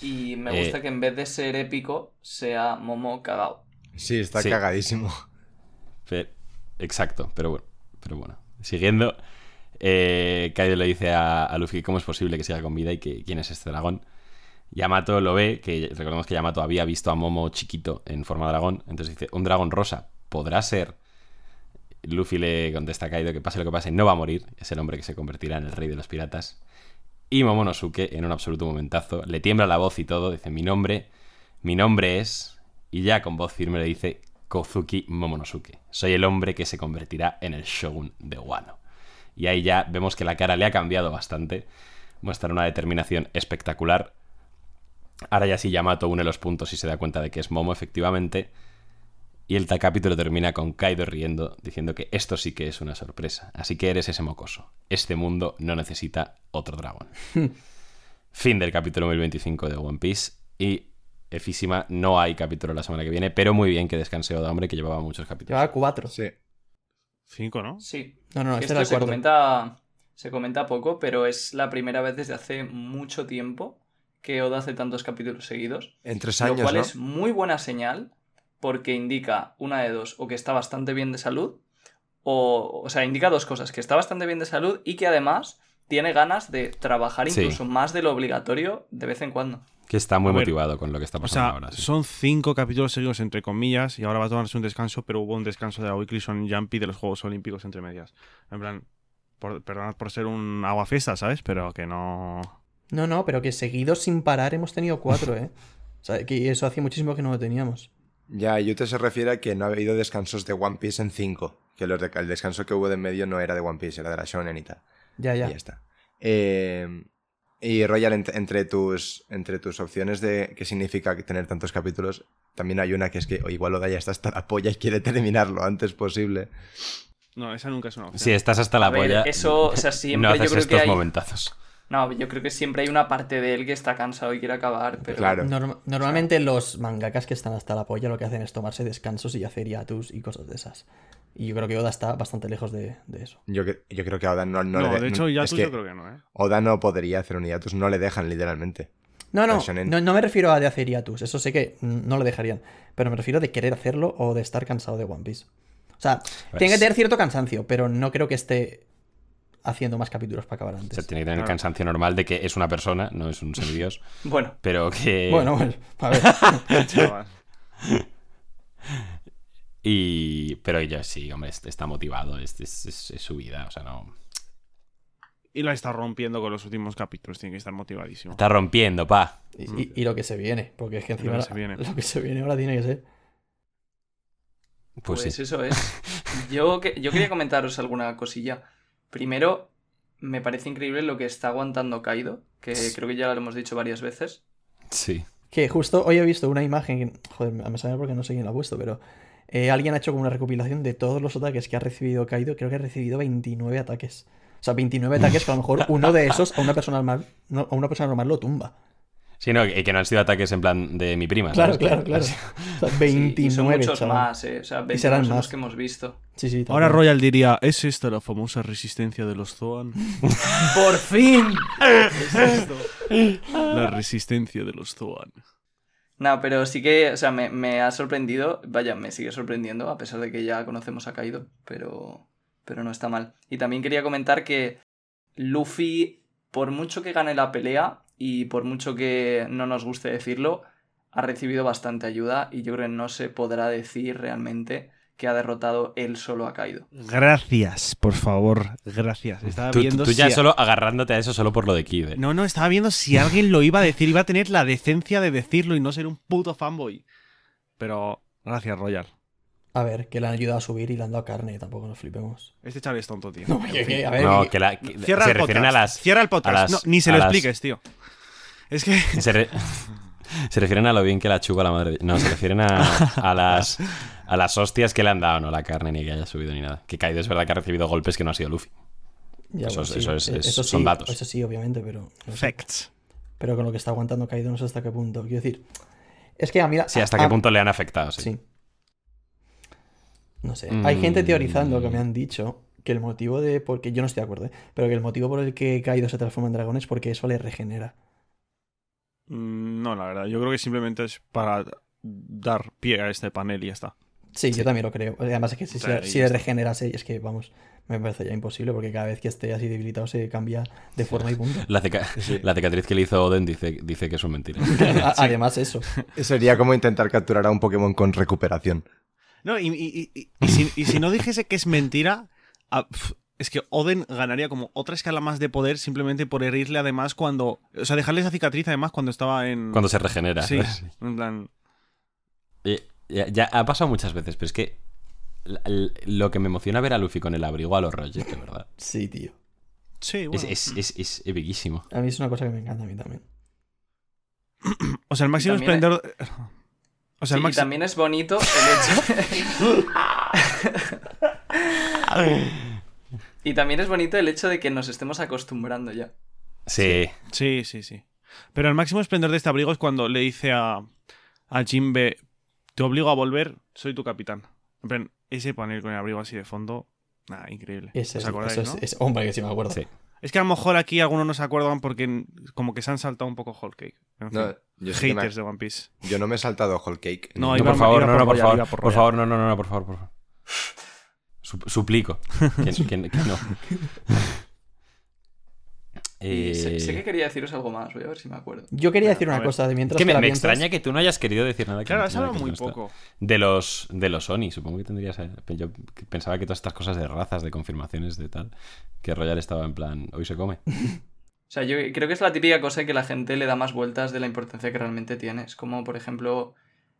S6: Y me
S2: Eh,
S6: gusta que en vez de ser épico, sea Momo cagao.
S4: Sí, está
S2: Sí.
S4: cagadísimo.
S2: Exacto, pero bueno, pero bueno. Siguiendo, eh, Kaido le dice a, a Luffy cómo es posible que siga con vida y que quién es este dragón. Yamato lo ve, que recordemos que Yamato había visto a Momo chiquito en forma de dragón, entonces dice, un dragón rosa podrá ser. Luffy le contesta a Kaido que pase lo que pase, no va a morir, es el hombre que se convertirá en el rey de los piratas. Y Momonosuke, en un absoluto momentazo, le tiembla la voz y todo, dice, mi nombre, mi nombre es... Y ya con voz firme le dice, Kozuki Momonosuke. Soy el hombre que se convertirá en el shogun de Wano. Y ahí ya vemos que la cara le ha cambiado bastante. Muestra una determinación espectacular. Ahora ya sí Yamato une los puntos y se da cuenta de que es Momo efectivamente. Y el capítulo termina con Kaido riendo, diciendo que esto sí que es una sorpresa. Así que eres ese mocoso. Este mundo no necesita otro dragón. fin del capítulo 1025 de One Piece. Y Efísima, no hay capítulo la semana que viene, pero muy bien que descanse Oda, hombre, que llevaba muchos capítulos.
S3: Llevaba cuatro.
S4: Sí.
S5: Cinco, ¿no?
S6: Sí.
S3: No, no, este
S6: esto
S3: era el
S6: se
S3: cuarto.
S6: comenta, se comenta poco, pero es la primera vez desde hace mucho tiempo que Oda hace tantos capítulos seguidos.
S4: En tres
S6: lo
S4: años,
S6: cual
S4: ¿no?
S6: es muy buena señal porque indica una de dos, o que está bastante bien de salud, o, o sea, indica dos cosas, que está bastante bien de salud y que además tiene ganas de trabajar
S2: Sí.
S6: incluso más de lo obligatorio de vez en cuando.
S2: Que está muy
S5: A ver,
S2: motivado con lo que está
S5: O
S2: pasando
S5: sea,
S2: ahora. sí.
S5: son cinco capítulos seguidos entre comillas y ahora va a tomarse un descanso, pero hubo un descanso de la Weekly Shonen Jump y de los Juegos Olímpicos entre medias. En plan, por, perdonad por ser un agua fiesta, ¿sabes? Pero que no...
S3: No, no, pero que seguidos sin parar hemos tenido cuatro, ¿eh? O sea, que eso hacía muchísimo que no lo teníamos.
S4: Ya, Yute se refiere a que no ha habido descansos de One Piece en 5. Que los de- el descanso que hubo de en medio no era de One Piece, era de la Shonen y tal.
S3: Ya,
S4: Y
S3: ya.
S4: ya está. Eh, y Royal, ent- entre tus, entre tus opciones de qué significa que tener tantos capítulos, también hay una que es que o igual Oda ya está hasta la polla y quiere terminar lo antes posible.
S5: No, esa nunca es una opción.
S2: Si estás hasta la
S6: ver,
S2: polla,
S6: eso, o sea, siempre
S2: no
S6: yo creo
S2: estos
S6: que hay...
S2: momentazos.
S6: No, yo creo que siempre hay una parte de él que está cansado y quiere acabar, pero...
S4: Claro.
S3: Norm- normalmente los mangakas que están hasta la polla lo que hacen es tomarse descansos y hacer hiatus y cosas de esas. Y yo creo que Oda está bastante lejos de, de eso.
S4: Yo, yo creo que a Oda no, no,
S5: No,
S4: le de-
S5: de hecho, ya
S4: es
S5: tú
S4: que
S5: yo creo que no, ¿eh?
S4: Oda no podría hacer un hiatus, no le dejan literalmente.
S3: No, no, no, no me refiero a de hacer hiatus, eso sé que no lo dejarían, pero me refiero de querer hacerlo o de estar cansado de One Piece. O sea,
S2: Pues-
S3: tiene que tener cierto cansancio, pero no creo que esté haciendo más capítulos para acabar
S2: O
S3: antes.
S2: sea, tiene que tener el
S5: Claro.
S2: cansancio normal de que es una persona, no es un semidios,
S6: Bueno,
S2: pero que...
S3: Bueno, bueno, a ver.
S2: Y... Pero ella sí, hombre, est- está motivado, es, es- es- es su vida, o sea, no...
S5: Y la está rompiendo con los últimos capítulos, tiene que estar motivadísimo.
S2: Está rompiendo, pa.
S3: Y, y- y lo que se viene, porque es que encima
S5: Lo que se viene.
S3: lo que se viene ahora tiene que ser.
S2: Pues,
S6: Pues,
S2: sí.
S6: eso es. Yo, que- yo quería comentaros alguna cosilla. Primero, me parece increíble lo que está aguantando Kaido, que creo que ya lo hemos dicho varias veces.
S2: Sí.
S3: Que justo hoy he visto una imagen, que- joder, me sabe porque no sé quién la ha puesto, pero eh, alguien ha hecho como una recopilación de todos los ataques que ha recibido Kaido. Creo que ha recibido 29 ataques. O sea, 29 ataques que a lo mejor uno de esos a una persona normal, no- a una persona normal lo tumba.
S2: Sí, no, y que no han sido ataques en plan de mi prima.
S3: Claro,
S2: ¿sabes?
S3: claro, claro. O sea,
S6: Sí,
S3: 29,
S6: y son muchos
S3: chaval.
S6: más, eh. O sea, 29
S3: serán
S6: son los
S3: más.
S6: que hemos visto.
S3: Sí, sí,
S5: Ahora. Royal diría, ¿es esta la famosa resistencia de los Zoan?
S6: ¡Por fin!
S5: ¿Es esto? La resistencia de los Zoan.
S6: No, pero sí que, o sea, me, me ha sorprendido. Vaya, me sigue sorprendiendo, a pesar de que ya conocemos a Kaido, pero, pero no está mal. Y también quería comentar que Luffy, por mucho que gane la pelea y por mucho que no nos guste decirlo, ha recibido bastante ayuda y yo creo que no se podrá decir realmente que ha derrotado él solo a Kaido.
S5: Gracias, por favor, gracias. Estaba
S2: Tú,
S5: viendo
S2: tú ya
S5: si-
S2: solo agarrándote a eso solo por lo de Kid.
S5: No, no, estaba viendo si alguien lo iba a decir, iba a tener la decencia de decirlo y no ser un puto fanboy. Pero, gracias, Royal.
S3: A ver, que le han ayudado a subir y le han dado carne, tampoco nos flipemos.
S5: Este chaval es tonto, tío.
S3: No, que- que- a ver,
S2: No,
S3: que-
S2: que, la, que
S5: Cierra
S2: se
S5: el
S2: refieren
S5: podcast.
S2: a las...
S5: Cierra el podcast.
S2: las-
S5: No, ni se lo
S2: las-
S5: expliques, tío. Es que.
S2: Se, re- se refieren a lo bien que la chupa la madre. de- No, se refieren a, a las a las hostias que le han dado, no la carne ni que haya subido ni nada. Que Kaido es verdad que ha recibido golpes que no ha sido Luffy.
S3: Ya,
S2: Eso
S3: bueno,
S2: es- eso es-
S3: eh,
S2: es-
S3: eso
S2: son
S3: sí,
S2: datos.
S3: Eso sí, obviamente, pero. no sé.
S5: Facts.
S3: Pero con lo que está aguantando Kaido no sé hasta qué punto. Quiero decir. Es que a mí.
S2: Sí, hasta
S3: a-
S2: qué punto le han afectado, sí.
S3: Sí. No sé. Hay gente
S2: Mm.
S3: teorizando que me han dicho que el motivo de. Porque yo no estoy de acuerdo, ¿eh? Pero que el motivo por el que Kaido se transforma en dragón es porque eso le regenera.
S5: Mm, No, la verdad. Yo creo que simplemente es para dar pie a este panel y ya está.
S3: Sí, yo también lo creo. Además es que si, le regenerase, es que, vamos, me parece ya imposible porque cada vez que esté así debilitado se cambia de forma y punto.
S2: La, cica- la cicatriz que le hizo Oden dice, dice que es un mentira.
S3: Además, eso.
S4: Sería como intentar capturar a un Pokémon con recuperación.
S5: No, y, y- y- y si, y si no dijese que es mentira, es que Oden ganaría como otra escala más de poder simplemente por herirle además cuando... O sea, dejarle esa cicatriz además cuando estaba en...
S2: Cuando se regenera.
S5: Sí, en plan...
S2: Eh, Ya, ya ha pasado muchas veces, pero es que lo que me emociona ver a Luffy con el abrigo a los Roger, de verdad.
S3: Sí, tío.
S5: Sí,
S2: Es,
S5: bueno.
S2: es, es, es epiquísimo.
S3: A mí es una cosa que me encanta a mí también.
S5: O sea, el máximo esplendor... O sea,
S6: Sí,
S5: el
S6: y también es bonito el hecho. y también es bonito el hecho de que nos estemos acostumbrando ya.
S2: Sí.
S5: Sí, sí, sí. Pero el máximo esplendor de este abrigo es cuando le dice a, a Jinbe, te obligo a volver, soy tu capitán. En plan, ese panel con el abrigo así de fondo, nada, increíble.
S3: Ese
S5: ¿Os
S3: es,
S5: acordáis,
S3: eso
S5: no?
S3: es, es- Hombre, que sí me acuerdo.
S2: Sí.
S5: Es que a lo mejor aquí algunos no se acuerdan porque como que se han saltado un poco Whole Cake. En fin,
S4: No, yo,
S5: haters de One Piece.
S4: yo no me he saltado Whole Cake.
S5: No,
S2: No, por favor, no,
S5: por
S2: no, por favor.
S5: por
S2: favor, no, no, no, no, por favor, por favor. Sup- suplico. Que, que- que no.
S6: Y sé,
S2: Eh,
S6: sé que quería deciros algo más, voy a ver si me acuerdo.
S3: Yo quería decir una cosa de mientras
S2: que me, extraña que tú no hayas querido decir nada. que
S5: Claro, has hablado muy
S2: no
S5: poco.
S2: De los, de los Sony, supongo que tendrías. eh, Yo pensaba que todas estas cosas de razas, de confirmaciones, de tal, que Royal estaba en plan, hoy se come.
S6: O sea, yo creo que es la típica cosa que la gente le da más vueltas de la importancia que realmente tiene. Es como, por ejemplo,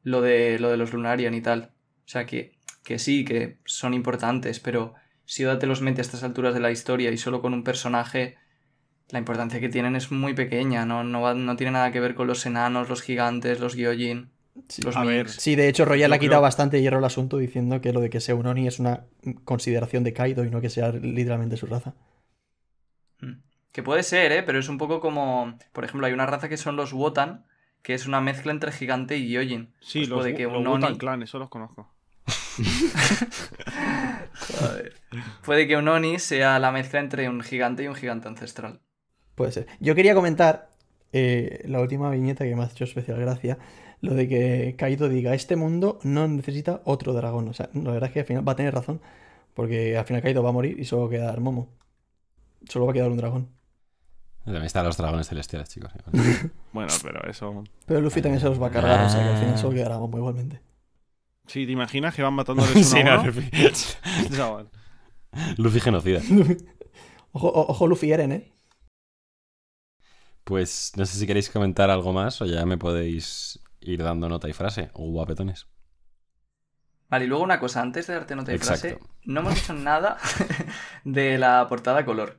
S6: lo de, lo de los Lunarian y tal. O sea, que, que sí, que son importantes, pero si Oda te los mete a estas alturas de la historia y solo con un personaje, la importancia que tienen es muy pequeña. No, no, va- no tiene nada que ver con los enanos, los gigantes, los Gyojin,
S3: Sí.
S6: los
S5: A ver.
S3: Sí, de hecho, Royal ha quitado
S5: creo-
S3: bastante hierro al asunto diciendo que lo de que sea un Oni es una consideración de Kaido y no que sea literalmente su raza.
S6: Mm. Que puede ser, ¿eh? Pero es un poco como... Por ejemplo, hay una raza que son los Wotan, que es una mezcla entre gigante y Gyojin.
S5: Sí,
S6: Pues
S5: los,
S6: puede que
S5: los
S6: un
S5: Wu-Tang
S6: Oni...
S5: Clan, eso los conozco.
S6: Joder. Puede que un Oni sea la mezcla entre un gigante y un gigante ancestral.
S3: Puede ser. Yo quería comentar eh, la última viñeta que me ha hecho especial gracia. Lo de que Kaido diga, este mundo no necesita otro dragón. O sea, la verdad es que al final va a tener razón. Porque al final Kaido va a morir y solo va a quedar Momo. Solo va a quedar un dragón.
S2: También están los dragones celestiales, chicos.
S5: Bueno, pero eso...
S3: Pero Luffy también se los va a cargar, o sea que al final
S2: Ah.
S3: solo quedará Momo igualmente.
S5: Sí, ¿te imaginas que van matándoles uno
S2: Sí,
S5: a
S2: no,
S5: uno?
S2: Luffy. Luffy genocida.
S3: Ojo, ojo Luffy Eren, ¿eh?
S2: Pues no sé si queréis comentar algo más o ya me podéis ir dando nota y frase. O guapetones.
S6: Vale, y luego una cosa, antes de darte nota y
S2: Exacto.
S6: frase, no hemos dicho nada de la portada color.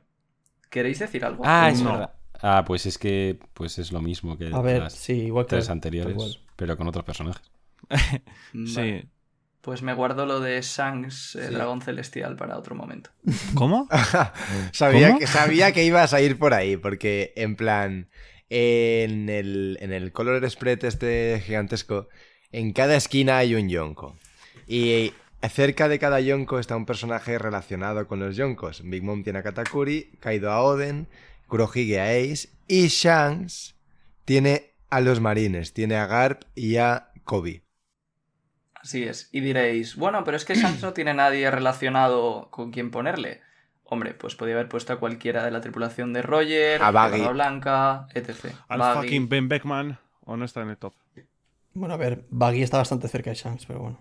S6: ¿Queréis decir algo?
S2: Ah, es
S5: No.
S2: verdad. Ah, pues es que pues es lo mismo que
S3: A ver,
S2: las
S3: sí, igual que...
S2: tres anteriores, pero con otros personajes.
S6: Vale.
S5: Sí.
S6: Pues me guardo lo de Shanks,
S4: Sí.
S6: dragón celestial, para otro momento.
S5: ¿Cómo?
S4: sabía,
S5: ¿Cómo?
S4: que, sabía que ibas a ir por ahí, porque en plan, en el, en el Color Spread este gigantesco, en cada esquina hay un Yonko. Y cerca de cada Yonko está un personaje relacionado con los Yonkos. Big Mom tiene a Katakuri, Kaido a Oden, Kurohige a Ace y Shanks tiene a los marines, tiene a Garp y a Kobe.
S6: Así es. Y diréis, bueno, pero es que Shanks no tiene nadie relacionado con quien ponerle. Hombre, pues podía haber puesto a cualquiera de la tripulación de Roger,
S4: A Baggy.
S6: Barba Blanca, etc.
S5: Al
S6: Baggy.
S5: fucking Ben Beckman o no está en el top.
S3: Bueno, a ver, Baggy está bastante cerca de Shanks, pero bueno.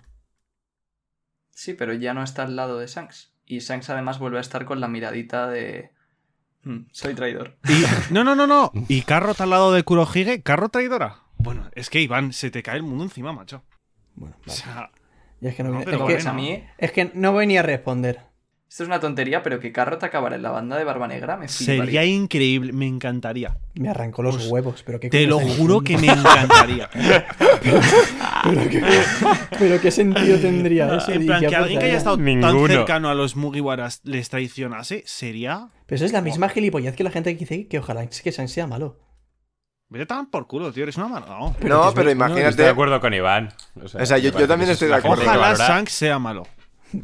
S6: Sí, pero ya no está al lado de Shanks. Y Shanks además vuelve a estar con la miradita de... "Mm, soy traidor.
S5: Y- no, no, no, no. ¿Y Carrot al lado de Kurohige? ¿Carro traidora? Bueno, es que Iván, se te cae el mundo encima, macho.
S3: Bueno,
S5: O sea,
S3: es que no,
S5: No,
S3: viene-
S5: pero
S3: es, que,
S5: bueno.
S6: a mí,
S3: es que no voy ni a responder.
S6: esto es una tontería, pero que Carrot acabara en la banda de Barba Negra me
S5: sería
S6: fliparía.
S5: increíble, me encantaría.
S3: Me arrancó los
S5: Pues,
S3: huevos, pero qué
S5: Te lo juro que me encantaría.
S3: pero, qué, pero qué sentido tendría eso.
S5: En
S3: ¿Y
S5: plan, que alguien que haya estado tan cercano a los Mugiwaras les traicionase, sería.
S3: Pero eso es la misma gilipollez que la gente que dice que ojalá que sea malo.
S5: Vete tan por culo, tío, eres una mano.
S4: no, pero
S3: verdad,
S2: Estoy de
S4: imagínate.
S2: acuerdo con Iván.
S4: O sea, yo- yo también estoy de acuerdo.
S5: Ojalá Shanks sea malo.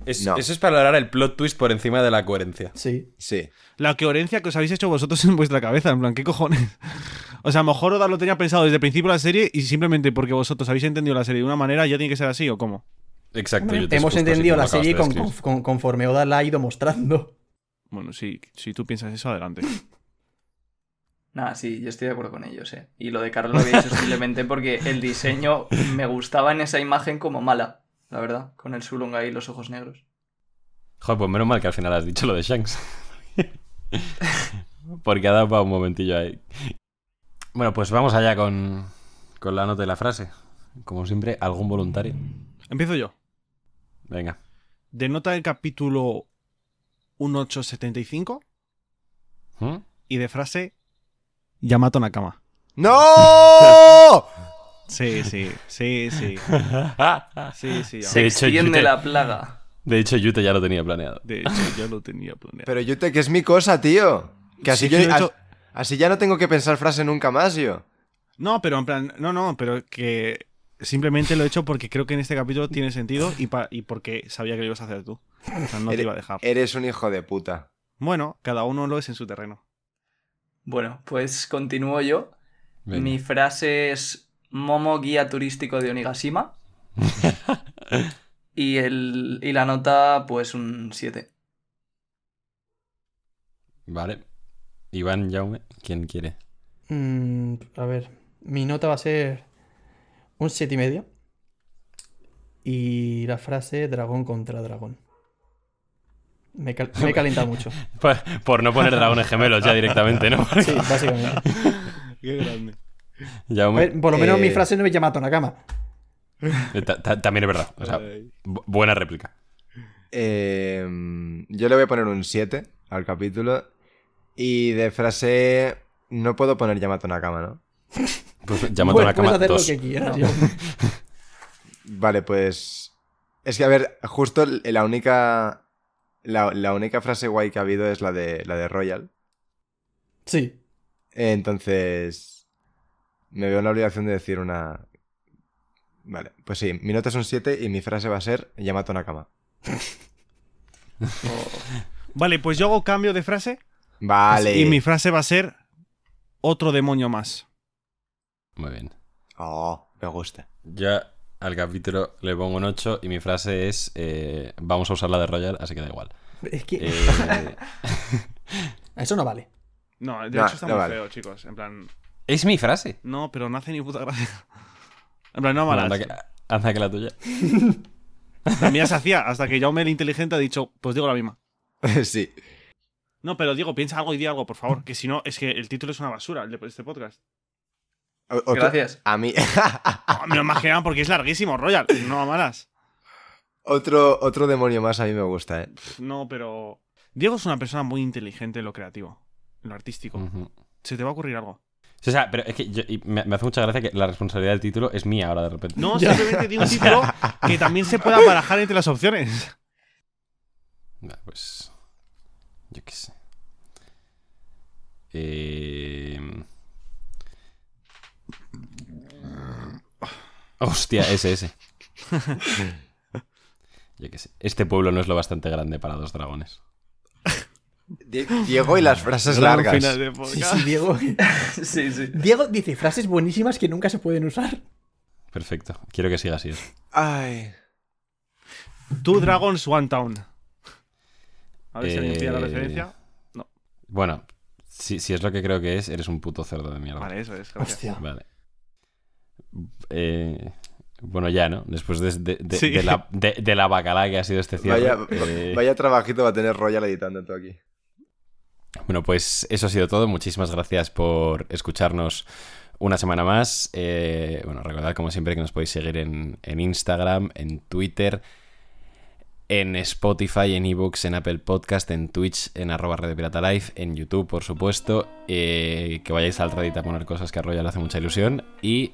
S2: Es-
S4: No.
S2: Eso es para valorar el plot twist por encima de la coherencia.
S3: Sí.
S4: Sí.
S5: La coherencia que os habéis hecho vosotros en vuestra cabeza, en plan, ¿qué cojones? O sea, a lo mejor Oda lo tenía pensado desde el principio de la serie y simplemente porque vosotros habéis entendido la serie de una manera ya tiene que ser así o cómo.
S2: Exacto.
S3: Hombre,
S2: yo te
S3: hemos entendido la serie
S2: de
S3: con-
S2: describir.
S3: con- conforme Oda la ha ido mostrando.
S5: Bueno, sí, si tú piensas eso, adelante.
S6: Nada, sí, yo estoy de acuerdo con ellos, eh. Y lo de Carlos lo había hecho simplemente porque el diseño me gustaba en esa imagen como mala, la verdad, con el Sulunga y los ojos negros.
S2: Joder, pues menos mal que al final has dicho lo de Shanks. Porque ha dado para un momentillo ahí. Bueno, pues vamos allá con, con la nota y la frase. Como siempre, algún voluntario.
S5: Empiezo yo.
S2: Venga.
S5: De nota del capítulo 1875
S2: ¿Mm?
S5: y de frase Yamato Nakama.
S4: ¡No!
S5: Sí, sí, sí, sí. Sí, sí.
S6: Se
S2: De hecho,
S6: extiende
S2: Yute-
S6: la plaga.
S2: De hecho, Yute ya lo tenía planeado.
S5: De hecho, ya lo tenía planeado.
S4: Pero Yute, que es mi cosa, tío. Que así,
S5: Sí,
S4: yo-
S5: que de hecho-
S4: as- así ya no tengo que pensar frase nunca más, yo.
S5: No, pero en plan, no, no, pero que simplemente lo he hecho porque creo que en este capítulo tiene sentido y, pa- y porque sabía que lo ibas a hacer tú. O sea, no te iba a dejar.
S4: Eres un hijo de puta.
S5: Bueno, cada uno lo es en su terreno.
S6: Bueno, pues continúo yo.
S2: Venga.
S6: Mi frase es Momo guía turístico de Onigashima. y, el, y la nota, pues un 7.
S2: Vale. Iván Jaume, ¿quién quiere?
S3: Mm, a ver, mi nota va a ser un 7 y medio. Y la frase dragón contra dragón. Me, cal- me he calentado mucho.
S2: Por, por no poner dragones gemelos ya directamente, ¿no?
S3: Sí, básicamente.
S5: Qué grande.
S3: A
S2: Jaume,
S3: ver, por lo menos
S4: Eh.
S3: mi frase no me llama Tonakama.
S2: eh, ta- ta- también es verdad. O sea, bu- buena réplica.
S4: Eh, yo le voy a poner un 7 al capítulo. Y de frase. No puedo poner Yamato Nakama, ¿no?
S2: Pues Yamato
S3: Puedes-
S2: Nakama
S3: puedes hacer
S2: dos.
S3: lo que quieras.
S6: No.
S4: Vale, pues. Es que, a ver, justo la única. La, la única frase guay que ha habido es la de, la de Royal.
S3: Sí.
S4: Entonces. Me veo en la obligación de decir una. Vale, pues sí, mi nota es un 7 y mi frase va a ser Yamato Nakama.
S5: Vale, pues yo hago cambio de frase
S4: Vale.
S5: y mi frase va a ser otro demonio más.
S2: Muy bien.
S4: Oh, me gusta.
S2: Ya al capítulo le pongo un 8 y mi frase es eh, vamos a usar la de Royal, así que da igual.
S3: Es que
S2: Eh,
S3: eso no vale.
S5: No, de
S4: No,
S5: hecho está
S4: no
S5: muy
S4: vale.
S5: feo, chicos. En plan,
S2: es mi frase.
S5: no, pero no hace ni puta gracia. En plan, no
S2: Bueno,
S5: malas.
S2: anda, que, anda que la tuya.
S5: La mía se hacía hasta que Jaume el inteligente ha dicho, pues digo la misma.
S4: sí.
S5: No, pero Diego, piensa algo y di algo, por favor. Que si no, es que el título es una basura, el de este podcast.
S4: Otro-
S6: Gracias.
S4: A mí.
S5: Ah, me lo imaginaban porque es larguísimo, Royal. No a malas.
S4: otro, otro demonio más a mí me gusta, ¿eh?
S5: No, pero. Diego es una persona muy inteligente en lo creativo, en lo artístico. Se te va a ocurrir algo.
S2: O sea, pero es que yo- y me, me hace mucha gracia que la responsabilidad del título es mía ahora de repente.
S5: No, simplemente di un título que también se pueda barajar entre las opciones.
S2: Nah, pues. Yo qué sé. Eh... Hostia, ese, ese. Yo qué sé. Este pueblo no es lo bastante grande para dos dragones.
S4: Die- Diego y las frases largas.
S5: final de
S3: Sí,
S5: podcast.
S3: sí, Diego.
S6: Sí, sí.
S3: Diego dice frases buenísimas que nunca se pueden usar.
S2: Perfecto. Quiero que siga así. eso.
S4: Ay.
S5: Two Dragons One Town. A ver si alguien pilla la
S2: Eh,
S5: referencia.
S2: Bueno, si, si es lo que creo que es, eres un puto cerdo de mierda.
S5: Vale, eso es. gracias.
S3: Hostia.
S2: Vale. Eh, bueno, ya, ¿no? Después de, de- de-
S5: Sí.
S2: de la, de, de la que ha sido este cierre.
S4: Vaya,
S2: eh,
S4: vaya trabajito va a tener Royal editando todo aquí.
S2: Bueno, pues eso ha sido todo. Muchísimas gracias por escucharnos una semana más. Eh, bueno, recordad como siempre que nos podéis seguir en, en Instagram, en Twitter, en Spotify, en ebooks, en Apple Podcast, en Twitch, en arroba Red de Pirata Life, en YouTube, por supuesto. Eh, que vayáis al Reddit a poner cosas que a Royal le hace mucha ilusión. Y